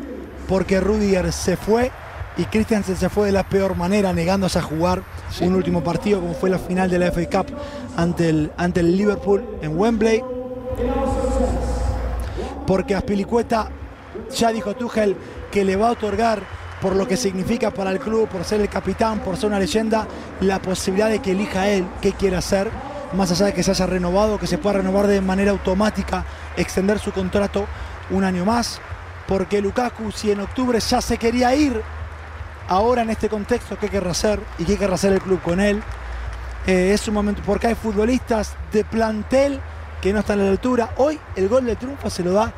porque Rudiger se fue, y Christensen se fue de la peor manera, negándose a jugar Sí. un último partido como fue la final de la FA Cup ante el, ante el Liverpool en Wembley. Porque Aspilicueta ya dijo Tuchel que le va a otorgar por lo que significa para el club, por ser el capitán, por ser una leyenda, la posibilidad de que elija él qué quiere hacer, más allá de que se haya renovado, que se pueda renovar de manera automática, extender su contrato un año más, porque Lukaku, si en octubre ya se quería ir, ahora en este contexto, ¿qué querrá hacer? ¿Y qué querrá hacer el club con él? Eh, es un momento, porque hay futbolistas de plantel que no están a la altura. Hoy el gol de triunfo se lo da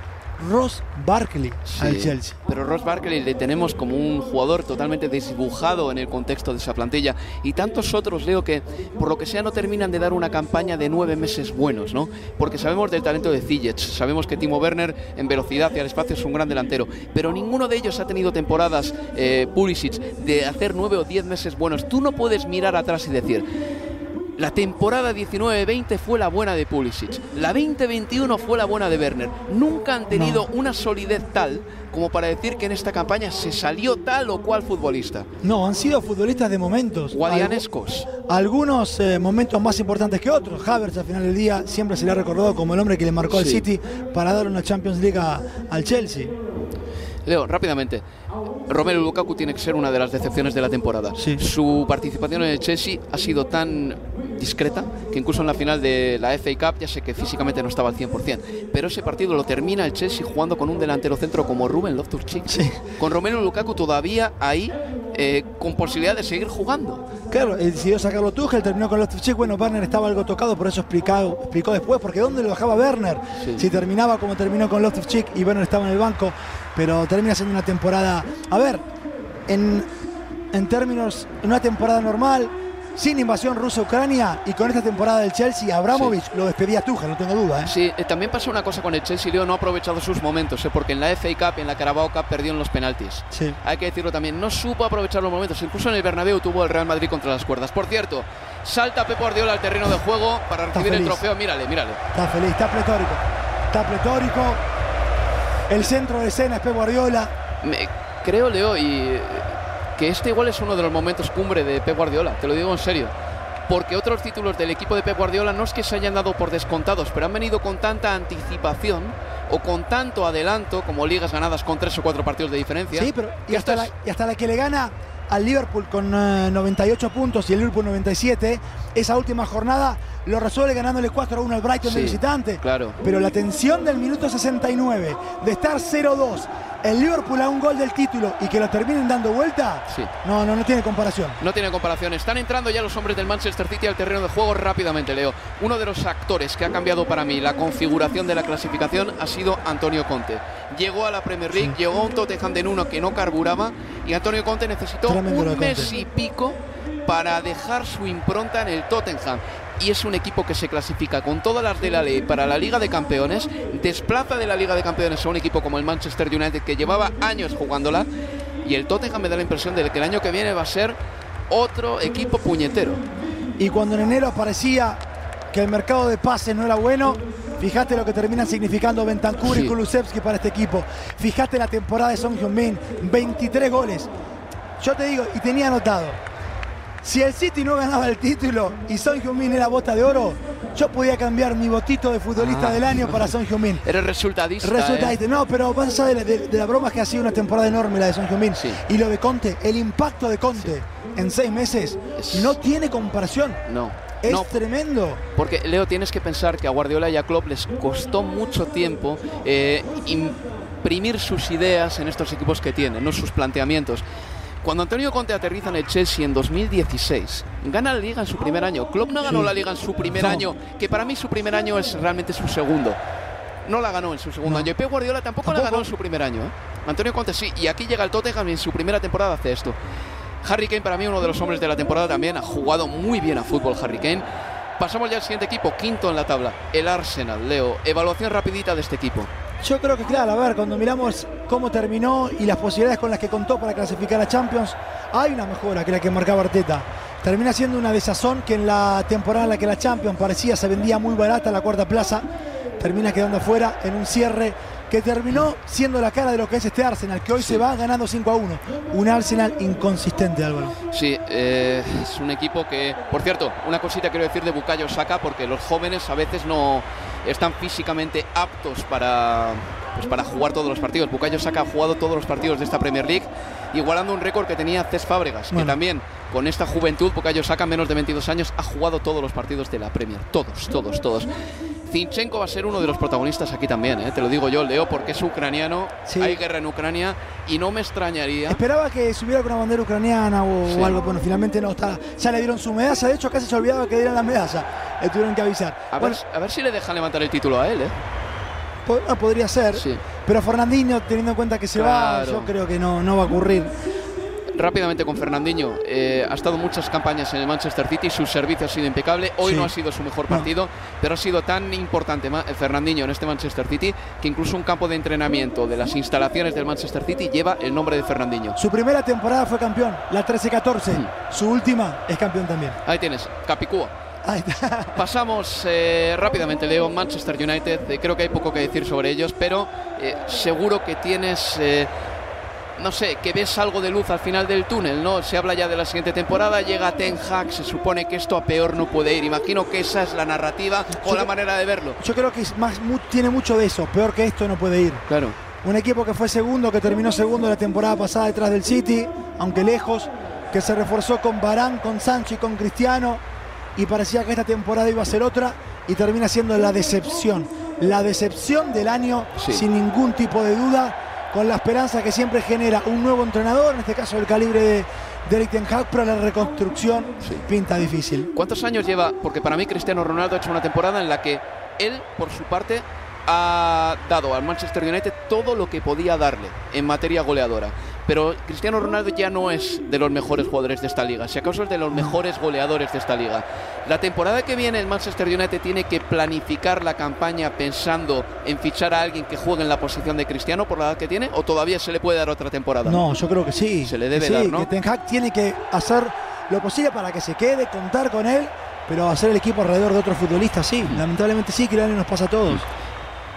Ross Barkley al Chelsea. Pero Ross Barkley le tenemos como un jugador totalmente desdibujado en el contexto de esa plantilla. Y tantos otros, Leo, que por lo que sea no terminan de dar una campaña de nueve meses buenos, ¿no? Porque sabemos del talento de Ziyech, sabemos que Timo Werner en velocidad y al espacio es un gran delantero. Pero ninguno de ellos ha tenido temporadas, eh, Pulisic, de hacer nueve o diez meses buenos. Tú no puedes mirar atrás y decir, la temporada 19-20 fue la buena de Pulisic. La 20-21 fue la buena de Werner. Nunca han tenido una solidez tal como para decir que en esta campaña se salió tal o cual futbolista. No, han sido futbolistas de momentos. Guadianescos. Algu- Algunos eh, momentos más importantes que otros. Havertz al final del día siempre se le ha recordado como el hombre que le marcó al Sí. City para dar una Champions League a- al Chelsea. Leo, rápidamente. Romelu Lukaku tiene que ser una de las decepciones de la temporada. Sí. Su participación en el Chelsea ha sido tan discreta que incluso en la final de la FA Cup ya sé que físicamente no estaba al 100%, pero ese partido lo termina el Chelsea jugando con un delantero centro como Ruben Loftus-Cheek. Sí. Con Romelu Lukaku todavía ahí eh, con posibilidad de seguir jugando. Claro, él decidió sacarlo Tuchel, terminó con los Check. Bueno, Werner estaba algo tocado, por eso explicado, explicó después, porque ¿dónde lo dejaba Werner? Sí. Si terminaba como terminó con Loftus Cheek y Werner estaba en el banco, pero termina siendo una temporada. A ver, en, en términos, en una temporada normal, sin invasión rusa-Ucrania y con esta temporada del Chelsea, Abramovich lo despedía Tuchel, no tengo duda. ¿eh? Sí, eh, también pasa una cosa con el Chelsea, Leo no ha aprovechado sus momentos, eh, porque en la FA Cup y en la Carabao Cup perdió en los penaltis. Sí. Hay que decirlo también, no supo aprovechar los momentos. Incluso en el Bernabéu tuvo el Real Madrid contra las cuerdas. Por cierto, salta Pep Guardiola al terreno de juego para recibir el trofeo. Mírale, mírale. Está feliz, está pletórico. Está pletórico. El centro de escena es Pep Guardiola. Me- creo, Leo, y que este igual es uno de los momentos cumbre de Pep Guardiola, te lo digo en serio. Porque otros títulos del equipo de Pep Guardiola no es que se hayan dado por descontados, pero han venido con tanta anticipación o con tanto adelanto como ligas ganadas con tres o cuatro partidos de diferencia. Sí, pero y hasta, la, y hasta la que le gana al Liverpool con eh, 98 puntos y el Liverpool 97, esa última jornada lo resuelve ganándole 4 a 1 al Brighton de visitante. claro. Pero la tensión del minuto 69, de estar 0-2, el Liverpool a un gol del título y que lo terminen dando vuelta, Sí. no, no, no tiene comparación. No tiene comparación. Están entrando ya los hombres del Manchester City al terreno de juego rápidamente, Leo. Uno de los actores que ha cambiado para mí la configuración de la clasificación ha sido Antonio Conte. Llegó a la Premier League, llegó a un Tottenham de uno que no carburaba y Antonio Conte necesitó Tremendo un mes y pico para dejar su impronta en el Tottenham. Y es un equipo que se clasifica con todas las de la ley para la Liga de Campeones, desplaza de la Liga de Campeones a un equipo como el Manchester United que llevaba años jugándola. Y el Tottenham me da la impresión de que el año que viene va a ser otro equipo puñetero. Y cuando en enero parecía que el mercado de pases no era bueno, fíjate lo que terminan significando Bentancur Sí. y Kulusevski para este equipo. Fíjate la temporada de Son Heung-min, 23 goles. Yo te digo, y tenía anotado, si el City no ganaba el título y Son Heung-min era bota de oro, yo podía cambiar mi votito de futbolista Ah. del año para Son Heung-min. Eres resultadista. Resultadista. ¿eh? No, pero vas a saber de, de la broma que ha sido una temporada enorme la de Son Heung-min. Sí. Y lo de Conte, el impacto de Conte en seis meses Es- no tiene comparación. No. Es no, tremendo. Porque, Leo, tienes que pensar que a Guardiola y a Klopp les costó mucho tiempo eh, imprimir sus ideas en estos equipos que tienen, ¿no? sus planteamientos. Cuando Antonio Conte aterriza en el Chelsea en 2016, gana la liga en su primer año. Klopp no ganó Sí. la liga en su primer No. año, que para mí su primer año es realmente su segundo. No la ganó en su segundo No. año. Y Pep Guardiola tampoco, la ganó en su primer año. ¿eh? Antonio Conte sí. Y aquí llega el Tottenham y en su primera temporada hace esto. Harry Kane para mí uno de los hombres de la temporada también. Ha jugado muy bien a fútbol Harry Kane. Pasamos ya al siguiente equipo, quinto en la tabla. El Arsenal, Leo. Evaluación rapidita de este equipo. Yo creo que, claro, a ver, cuando miramos cómo terminó y las posibilidades con las que contó para clasificar a Champions, hay una mejora que la que marcaba Arteta. Termina siendo una desazón que en la temporada en la que la Champions parecía se vendía muy barata la cuarta plaza, termina quedando fuera en un cierre que terminó siendo la cara de lo que es este Arsenal, que hoy se va ganando 5 a 1. Un Arsenal inconsistente, Álvaro. Sí, eh, es un equipo que, por cierto, una cosita quiero decir de Bukayo Saka, porque los jóvenes a veces no están físicamente aptos para, pues para jugar todos los partidos. Bukayo Saka ha jugado todos los partidos de esta Premier League, igualando un récord que tenía Cés Fábregas, que Bueno. también con esta juventud, Bukayo Saka, menos de 22 años, ha jugado todos los partidos de la Premier. Todos, todos, todos. Zinchenko va a ser uno de los protagonistas aquí también, ¿eh? te lo digo yo, Leo, porque es ucraniano, Sí. hay guerra en Ucrania y no me extrañaría. Esperaba que subiera con una bandera ucraniana o, Sí. o algo, bueno, finalmente no, está, ya le dieron su medalla, de hecho casi se olvidaba que dieran la medalla, le tuvieron que avisar. A, Bueno, ver, a ver si le dejan levantar el título a él, ¿eh? Po- podría ser, Sí. pero Fernandinho, teniendo en cuenta que se va, Claro. yo creo que no, no va a ocurrir. Rápidamente con Fernandinho, eh, ha estado muchas campañas en el Manchester City, su servicio ha sido impecable, hoy Sí. no ha sido su mejor No. partido, pero ha sido tan importante Ma- Fernandinho en este Manchester City que incluso un campo de entrenamiento de las instalaciones del Manchester City lleva el nombre de Fernandinho. Su primera temporada fue campeón, la 13-14, Mm. su última es campeón también. Ahí tienes, Capicúa. Pasamos eh, rápidamente, Leo, Manchester United. Eh, creo que hay poco que decir sobre ellos, pero eh, seguro que tienes, eh, no sé, que ves algo de luz al final del túnel, ¿no? Se habla ya de la siguiente temporada, llega Ten Hag, se supone que esto a peor no puede ir. Imagino que esa es la narrativa o la manera de verlo. Yo creo que es más, mu- tiene mucho de eso, peor que esto no puede ir. Claro. Un equipo que fue segundo, que terminó segundo la temporada pasada detrás del City, aunque lejos, que se reforzó con Barán, con Sancho y con Cristiano, y parecía que esta temporada iba a ser otra, y termina siendo la decepción. La decepción del año, Sí. sin ningún tipo de duda, con la esperanza que siempre genera un nuevo entrenador, en este caso el calibre de, de Ten Hag, pero la reconstrucción Sí. pinta difícil. ¿Cuántos años lleva? Porque para mí Cristiano Ronaldo ha hecho una temporada en la que él, por su parte, ha dado al Manchester United todo lo que podía darle en materia goleadora. Pero Cristiano Ronaldo ya no es de los mejores jugadores de esta liga, si acaso es de los mejores goleadores de esta liga. La temporada que viene el Manchester United tiene que planificar la campaña pensando en fichar a alguien que juegue en la posición de Cristiano por la edad que tiene o todavía se le puede dar otra temporada. No, yo creo que sí. Se le debe sí, dar, ¿no? Que Ten Hag tiene que hacer lo posible para que se quede, contar con él, pero hacer el equipo alrededor de otros futbolistas, sí. Lamentablemente sí, que nos pasa a todos.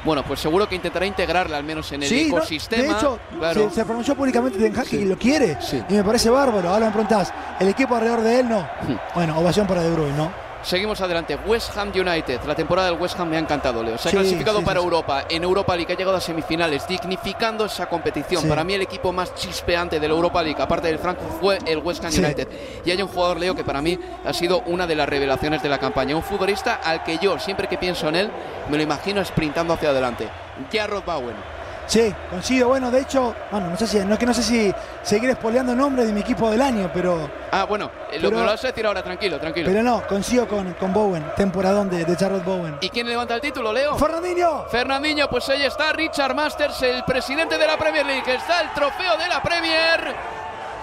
Bueno, pues seguro que intentará integrarla al menos en el Sí, ¿no? ecosistema. de hecho, claro. se, se pronunció públicamente Ten Hag Sí. que lo quiere. Sí. Y me parece bárbaro. Ahora me preguntás, ¿el equipo alrededor de él no? Hmm. Bueno, ovación para De Bruyne, ¿no? Seguimos adelante. West Ham United. La temporada del West Ham me ha encantado, Leo. Se ha Sí, clasificado sí, para sí. Europa. En Europa League ha llegado a semifinales, dignificando esa competición. Para mí el equipo más chispeante de la Europa League, aparte del Frankfurt, fue el West Ham. United. Y hay un jugador, Leo, que para mí ha sido una de las revelaciones de la campaña. Un futbolista al que yo, siempre que pienso en él, me lo imagino sprintando hacia adelante. Jarrod Bowen. Sí, coincido. Bueno, de hecho, bueno, no sé si, no es que no sé si seguir espoleando nombre de mi equipo del año, pero, Ah, bueno, eh, lo me lo vas a decir ahora, tranquilo, tranquilo. pero no, coincido con, con Bowen, temporadón de, de Jarrod Bowen. ¿Y quién levanta el título, Leo? Fernandinho. Fernandinho, pues ahí está Richard Masters, el presidente de la Premier League. Está el trofeo de la Premier.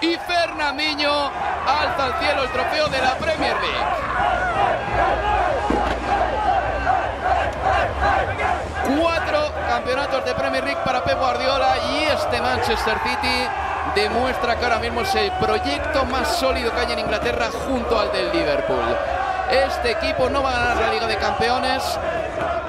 Y Fernandinho alza al cielo el trofeo de la Premier League. Cuatro campeonatos de Premier League para Pep Guardiola y este Manchester City demuestra que ahora mismo es el proyecto más sólido que hay en Inglaterra junto al del Liverpool. Este equipo no va a ganar la Liga de Campeones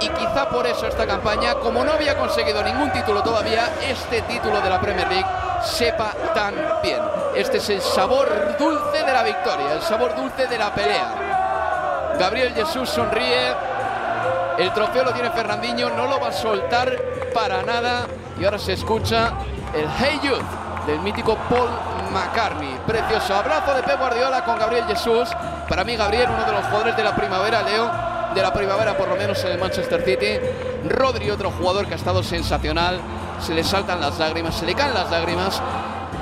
y quizá por eso esta campaña, como no había conseguido ningún título todavía, este título de la Premier League sepa tan bien. Este es el sabor dulce de la victoria, el sabor dulce de la pelea. Gabriel Jesús sonríe. El trofeo lo tiene Fernandinho, no lo va a soltar para nada. Y ahora se escucha el Hey Youth del mítico Paul McCartney. Precioso abrazo de Pep Guardiola con Gabriel Jesús. Para mí, Gabriel, uno de los jugadores de la primavera, Leo, de la primavera por lo menos en el Manchester City. Rodri, otro jugador que ha estado sensacional. Se le saltan las lágrimas, se le caen las lágrimas.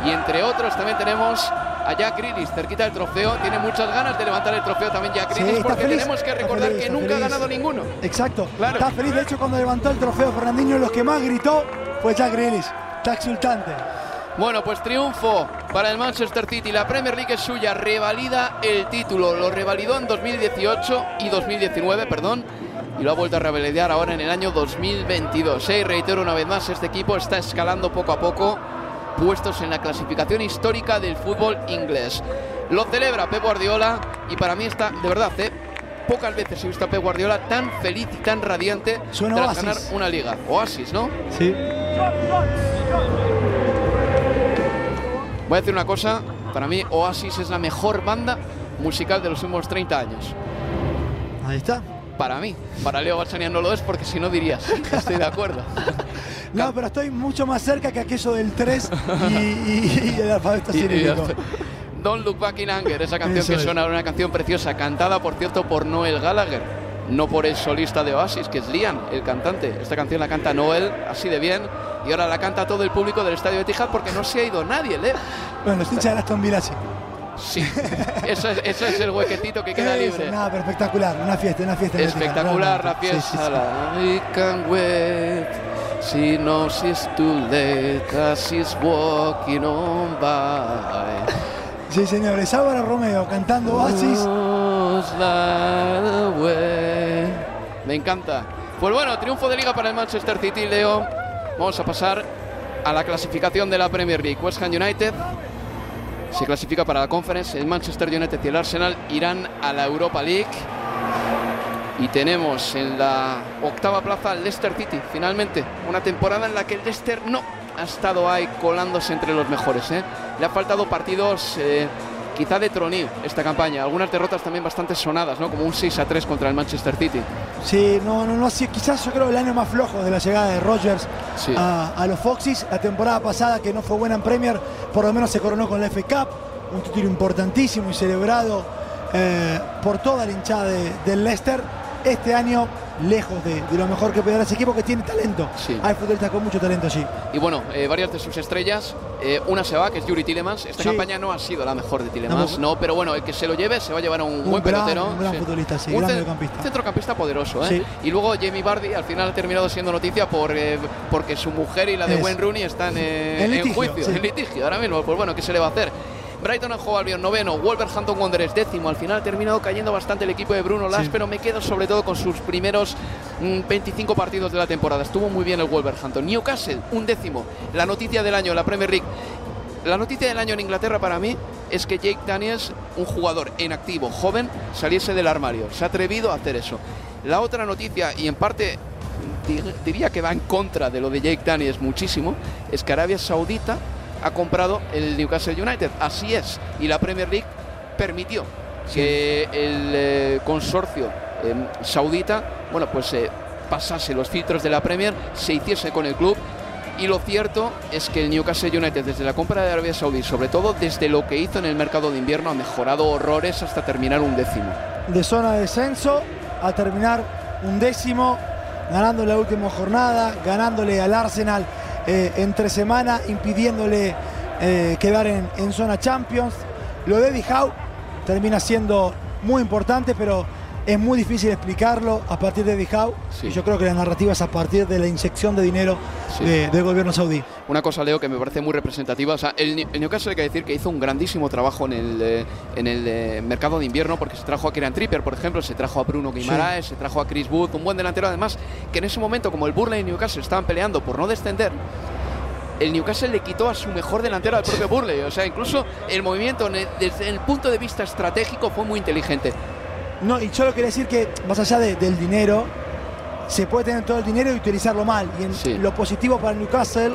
Y entre otros también tenemos a Jack Grealish cerquita del trofeo. Tiene muchas ganas de levantar el trofeo también Jack Grealish porque feliz, tenemos que recordar feliz, que nunca ha ganado ninguno. Exacto. Claro. Está feliz. De hecho, cuando levantó el trofeo Fernandinho, los que más gritó fue Jack Grealish. Está exultante. Bueno, pues triunfo para el Manchester City. La Premier League es suya. Revalida el título. Lo revalidó en 2018 y 2019, perdón. Y lo ha vuelto a revalidar ahora en el año 2022. ¿eh? Y reitero una vez más, este equipo está escalando poco a poco puestos en la clasificación histórica del fútbol inglés. Lo celebra Pep Guardiola y para mí está, de verdad, ¿eh? pocas veces he visto a Pep Guardiola tan feliz y tan radiante Suena tras Oasis. ganar una liga. Oasis, ¿no? Sí. Voy a decir una cosa, para mí Oasis es la mejor banda musical de los últimos 30 años. Ahí está. Para mí, para Leo Galchanian no lo es porque si no dirías, estoy de acuerdo. No, pero estoy mucho más cerca que aquello del 3 y, y- y el alfabeto cirílico. Don't Look Back in Anger, esa canción Eso que es. suena, una canción preciosa, cantada por cierto por Noel Gallagher, no por el solista de Oasis, que es Liam, el cantante. Esta canción la canta Noel, así de bien, y ahora la canta todo el público del estadio de Etihad porque no se ha ido nadie, Leo. Bueno, los hinchas de Aston Villa sí. Sí, eso es, eso es el huequetito que queda libre. Nada, pero espectacular. Una fiesta, una fiesta. Espectacular la. Sí, fiesta, sí, sí. la wait. She knows it's too late, cause she's walking on by. Sí, señores. Álvaro Romeo cantando Oasis. Me encanta. Pues bueno, triunfo de liga para el Manchester City, Leo. Vamos a pasar a la clasificación de la Premier League. West Ham United se clasifica para la Conference. El Manchester United y el Arsenal irán a la Europa League. Y tenemos en la octava plaza al Leicester City, finalmente. Una temporada en la que el Leicester no ha estado ahí colándose entre los mejores. ¿eh? Le ha faltado partidos eh, quizá de tronillo esta campaña. Algunas derrotas también bastante sonadas, ¿no? como un 6 a 3 contra el Manchester City. Sí, no, no, no. sí, quizás yo creo el año más flojo de la llegada de Rogers Sí. a, a los Foxys. La temporada pasada, que no fue buena en Premier, por lo menos se coronó con la FA Cup. Un título importantísimo y celebrado eh, por toda la hinchada de- del Leicester. Este año, lejos de, de lo mejor que puede dar ese equipo que tiene talento. Sí. Hay futbolistas con mucho talento allí. Y bueno, eh, varias de sus estrellas. eh, una se va, que es Yuri Tillemans. Esta Sí. campaña no ha sido la mejor de Tillemans, no, pero bueno, el que se lo lleve se va a llevar a un, Un buen gran- pelotero. un gran futbolista, sí, Un gran centrocampista poderoso, ¿eh? Y luego Jamie Vardy al final ha terminado siendo noticia por, eh, porque su mujer y la de Es. Wayne Rooney están En litigio, juicio, sí. en litigio. Ahora mismo, pues bueno, ¿qué se le va a hacer? Brighton and Hove Albion noveno, Wolverhampton Wanderers décimo. Al final ha terminado cayendo bastante el equipo de Bruno Lage, Sí. pero me quedo sobre todo con sus primeros mm, 25 partidos de la temporada. Estuvo muy bien el Wolverhampton. Newcastle, un décimo. La noticia del año, la Premier League. La noticia del año en Inglaterra para mí es que Jake Daniels, un jugador en activo, joven, saliese del armario. Se ha atrevido a hacer eso. La otra noticia, y en parte di- diría que va en contra de lo de Jake Daniels muchísimo, es que Arabia Saudita ha comprado el Newcastle United. Así es. Y la Premier League permitió que el eh, consorcio eh, saudita, bueno, pues eh, pasase los filtros de la Premier, se hiciese con el club. Y lo cierto es que el Newcastle United, desde la compra de Arabia Saudí, sobre todo desde lo que hizo en el mercado de invierno, ha mejorado horrores hasta terminar un décimo. de zona de descenso a terminar un décimo, ganando la última jornada, ganándole al Arsenal eh, entre semana, impidiéndole eh, quedar en, zona Champions. Lo de Eddie termina siendo muy importante, pero es muy difícil explicarlo a partir de. Sí. Y yo creo que la narrativa es a partir de la inyección de dinero Sí. de- del gobierno saudí. Una cosa, Leo, que me parece muy representativa. O sea, el, Newcastle hay que decir que hizo un grandísimo trabajo en el, eh, en el eh, mercado de invierno porque se trajo a Kieran Tripper, por ejemplo, se trajo a Bruno Guimaraes, se trajo a Chris Wood, un buen delantero además, que en ese momento, como el Burley y Newcastle estaban peleando por no descender, el Newcastle le quitó a su mejor delantero al propio Burley. O sea, incluso el movimiento desde el punto de vista estratégico fue muy inteligente. No, y solo quería decir que más allá de- del dinero, se puede tener todo el dinero y utilizarlo mal. Y en Sí. lo positivo para Newcastle,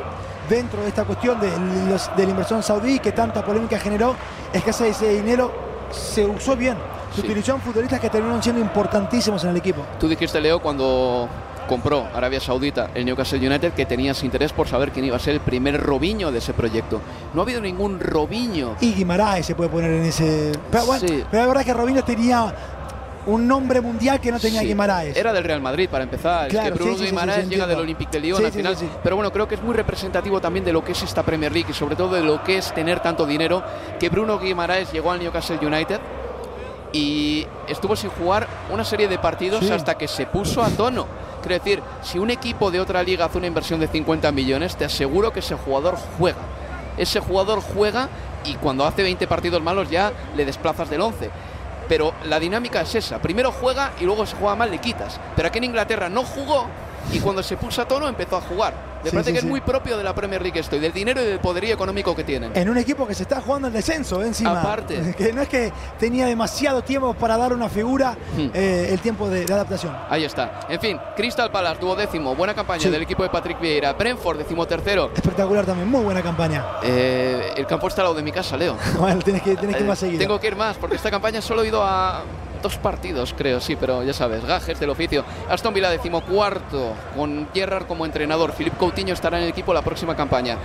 dentro de esta cuestión de, los- de la inversión saudí que tanta polémica generó, es que ese, ese dinero se usó bien. Se Sí. utilizó en futbolistas que terminaron siendo importantísimos en el equipo. Tú dijiste, Leo, cuando compró Arabia Saudita el Newcastle United que tenías interés por saber quién iba a ser el primer Robinho de ese proyecto. No ha habido ningún Robinho. Y Guimaraes se puede poner en ese. Pero, bueno, Sí. pero la verdad que Robinho tenía un nombre mundial que no tenía Sí. Guimaraes. Era del Real Madrid para empezar. Es que Bruno sí, sí, sí, Guimaraes llega del Olympique de Lyon al final. Pero bueno, creo que es muy representativo también de lo que es esta Premier League y sobre todo de lo que es tener tanto dinero. Que Bruno Guimaraes llegó al Newcastle United y estuvo sin jugar una serie de partidos hasta que se puso a tono. Quiero decir, si un equipo de otra liga hace una inversión de 50 millones, te aseguro que ese jugador juega. Ese jugador juega y cuando hace 20 partidos malos ya le desplazas del 11. Pero la dinámica es esa. Primero juega y luego se juega mal, le quitas. Pero aquí en Inglaterra no jugó y cuando se puso a tono empezó a jugar. Me Sí, parece sí, que sí. es muy propio de la Premier League esto y del dinero y del poderío económico que tienen. En un equipo que se está jugando el descenso, ¿eh? encima. Aparte. Que no es que tenía demasiado tiempo para dar una figura, Hmm. eh, el tiempo de, de adaptación. Ahí está. En fin, Crystal Palace, duodécimo. Buena campaña del equipo de Patrick Vieira. Brentford, decimotercero. Espectacular también, muy buena campaña. Eh, el campo está al lado de mi casa, Leo. Bueno, tienes que, tienes que ir más seguido. Tengo que ir más, porque esta campaña solo he ido a dos partidos, creo, sí, pero ya sabes, gajes del oficio. Aston Villa, decimocuarto, con Gerrard como entrenador. Philip Coutinho estará en el equipo la próxima campaña.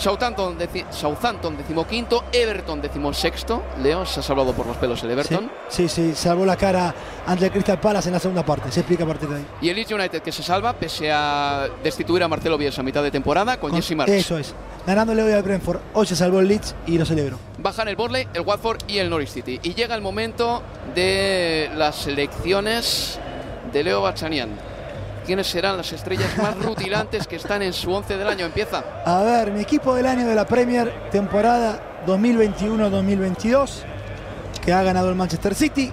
Southampton, deci- Southampton decimoquinto, Everton decimosexto. Leo, se ha salvado por los pelos el Everton. Sí, sí, salvó la cara ante el Crystal Palace en la segunda parte. Se explica a partir de ahí. Y el Leeds United que se salva pese a destituir a Marcelo Bielsa a mitad de temporada con, Con- Jesse Marsch. Eso es. Ganándole hoy al Brentford. Hoy se salvó el Leeds y lo celebro. Bajan el Borley, el Watford y el Norwich City. Y llega el momento de las selecciones de Leo Bachanian. ¿Quiénes serán las estrellas más rutilantes que están en su once del año? Empieza. A ver, mi equipo del año de la Premier, temporada 2021-2022, que ha ganado el Manchester City.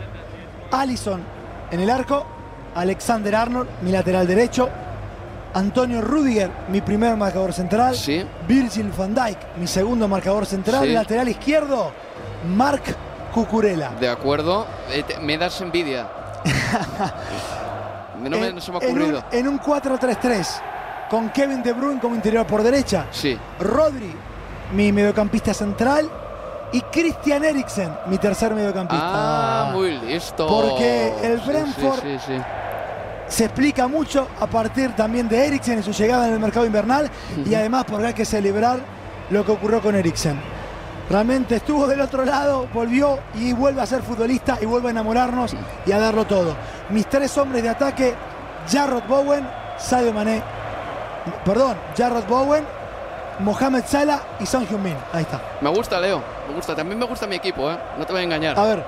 Allison en el arco, Alexander Arnold, mi lateral derecho, Antonio Rudiger, mi primer marcador central, Sí. Virgil van Dijk, mi segundo marcador central, Sí. lateral izquierdo, Marc Cucurella. De acuerdo. Eh, me das envidia. no, me, En- no se me ha en un- ocurrido. En un 4-3-3, con Kevin De Bruyne como interior por derecha, Sí. Rodri, mi mediocampista central, y Christian Eriksen, mi tercer mediocampista. Ah, muy listo. Porque el sí, Brentford- Sí, sí, Se explica mucho a partir también de Eriksen y su llegada en el mercado invernal y además porque hay que celebrar lo que ocurrió con Eriksen. Realmente estuvo del otro lado, volvió y vuelve a ser futbolista y vuelve a enamorarnos y a darlo todo. Mis tres hombres de ataque, Jarrod Bowen, Sadio Mané, perdón, Jarrod Bowen, Mohamed Salah y Son Heung-min. Ahí está. Me gusta, Leo. Me gusta. También me gusta mi equipo, ¿eh? No te voy a engañar. A ver,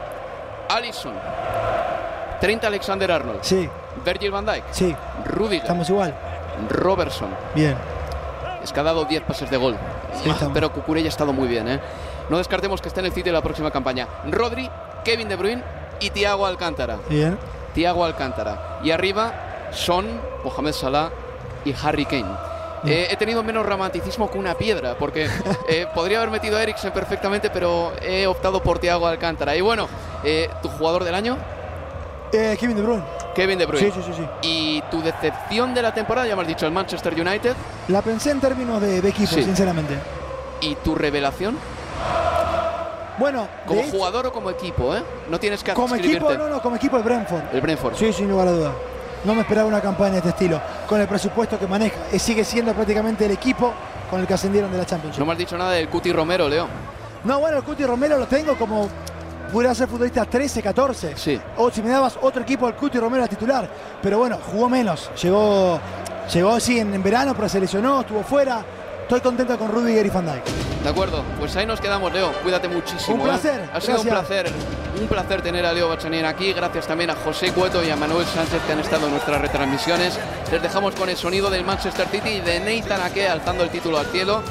Allison. 30 Alexander Arnold. sí, Virgil van Dijk. sí, Rudiger. estamos igual. Robertson. Bien. Es que ha dado 10 pases de gol. Sí. Pero Cucurella ha estado muy bien, ¿eh? No descartemos que esté en el sitio de la próxima campaña. Rodri, Kevin De Bruyne y Thiago Alcántara. Bien. Thiago Alcántara. Y arriba Son, Mohamed Salah y Harry Kane. Eh, he tenido menos romanticismo que una piedra, porque eh, podría haber metido a Eriksen perfectamente, pero he optado por Thiago Alcántara. Y bueno, eh, ¿tu jugador del año? Eh, Kevin De Bruyne. Kevin De Bruyne. Sí, sí, sí, sí. Y tu decepción de la temporada, ya me has dicho, el Manchester United. La pensé en términos de, de equipo, Sí. sinceramente. ¿Y tu revelación? Bueno, Como hecho, jugador o como equipo, ¿eh? No tienes que como equipo, no, no, como equipo el Brentford. El Brentford. Sí, sin lugar a duda. No me esperaba una campaña de este estilo. Con el presupuesto que maneja. Eh, sigue siendo prácticamente el equipo con el que ascendieron de la Champions. No me has dicho nada del Cuti Romero, Leo. No, bueno, el Cuti Romero lo tengo como. Pudiera ser futbolista 13, 14. Sí. O si me dabas otro equipo, el Cuti Romero era titular. Pero bueno, jugó menos. Llegó, llegó sí en, en verano, pero se lesionó, estuvo fuera. Estoy contento con Rudiger y Van Dijk. De acuerdo, pues ahí nos quedamos, Leo. Cuídate muchísimo. Un placer, ¿eh? Ha sido un gracias. placer, un placer tener a Leo Bachanien aquí. Gracias también a José Cueto y a Manuel Sánchez que han estado en nuestras retransmisiones. Les dejamos con el sonido del Manchester City y de Nathan Ake alzando el título al cielo.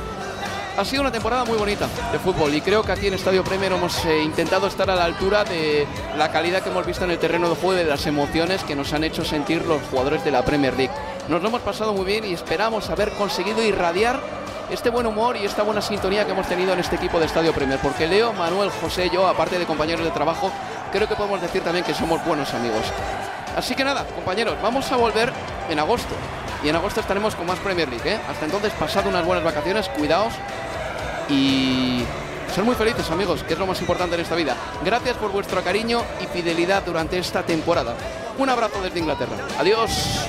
Ha sido una temporada muy bonita de fútbol y creo que aquí en Estadio Premier hemos eh, intentado estar a la altura de la calidad que hemos visto en el terreno de juego y de las emociones que nos han hecho sentir los jugadores de la Premier League. Nos lo hemos pasado muy bien y esperamos haber conseguido irradiar este buen humor y esta buena sintonía que hemos tenido en este equipo de Estadio Premier. Porque Leo, Manuel, José yo, aparte de compañeros de trabajo, creo que podemos decir también que somos buenos amigos. Así que nada, compañeros, vamos a volver en agosto. Y en agosto estaremos con más Premier League. ¿eh? Hasta entonces, pasad unas buenas vacaciones, cuidaos y ser muy felices, amigos, que es lo más importante en esta vida. Gracias por vuestro cariño y fidelidad durante esta temporada. Un abrazo desde Inglaterra. Adiós.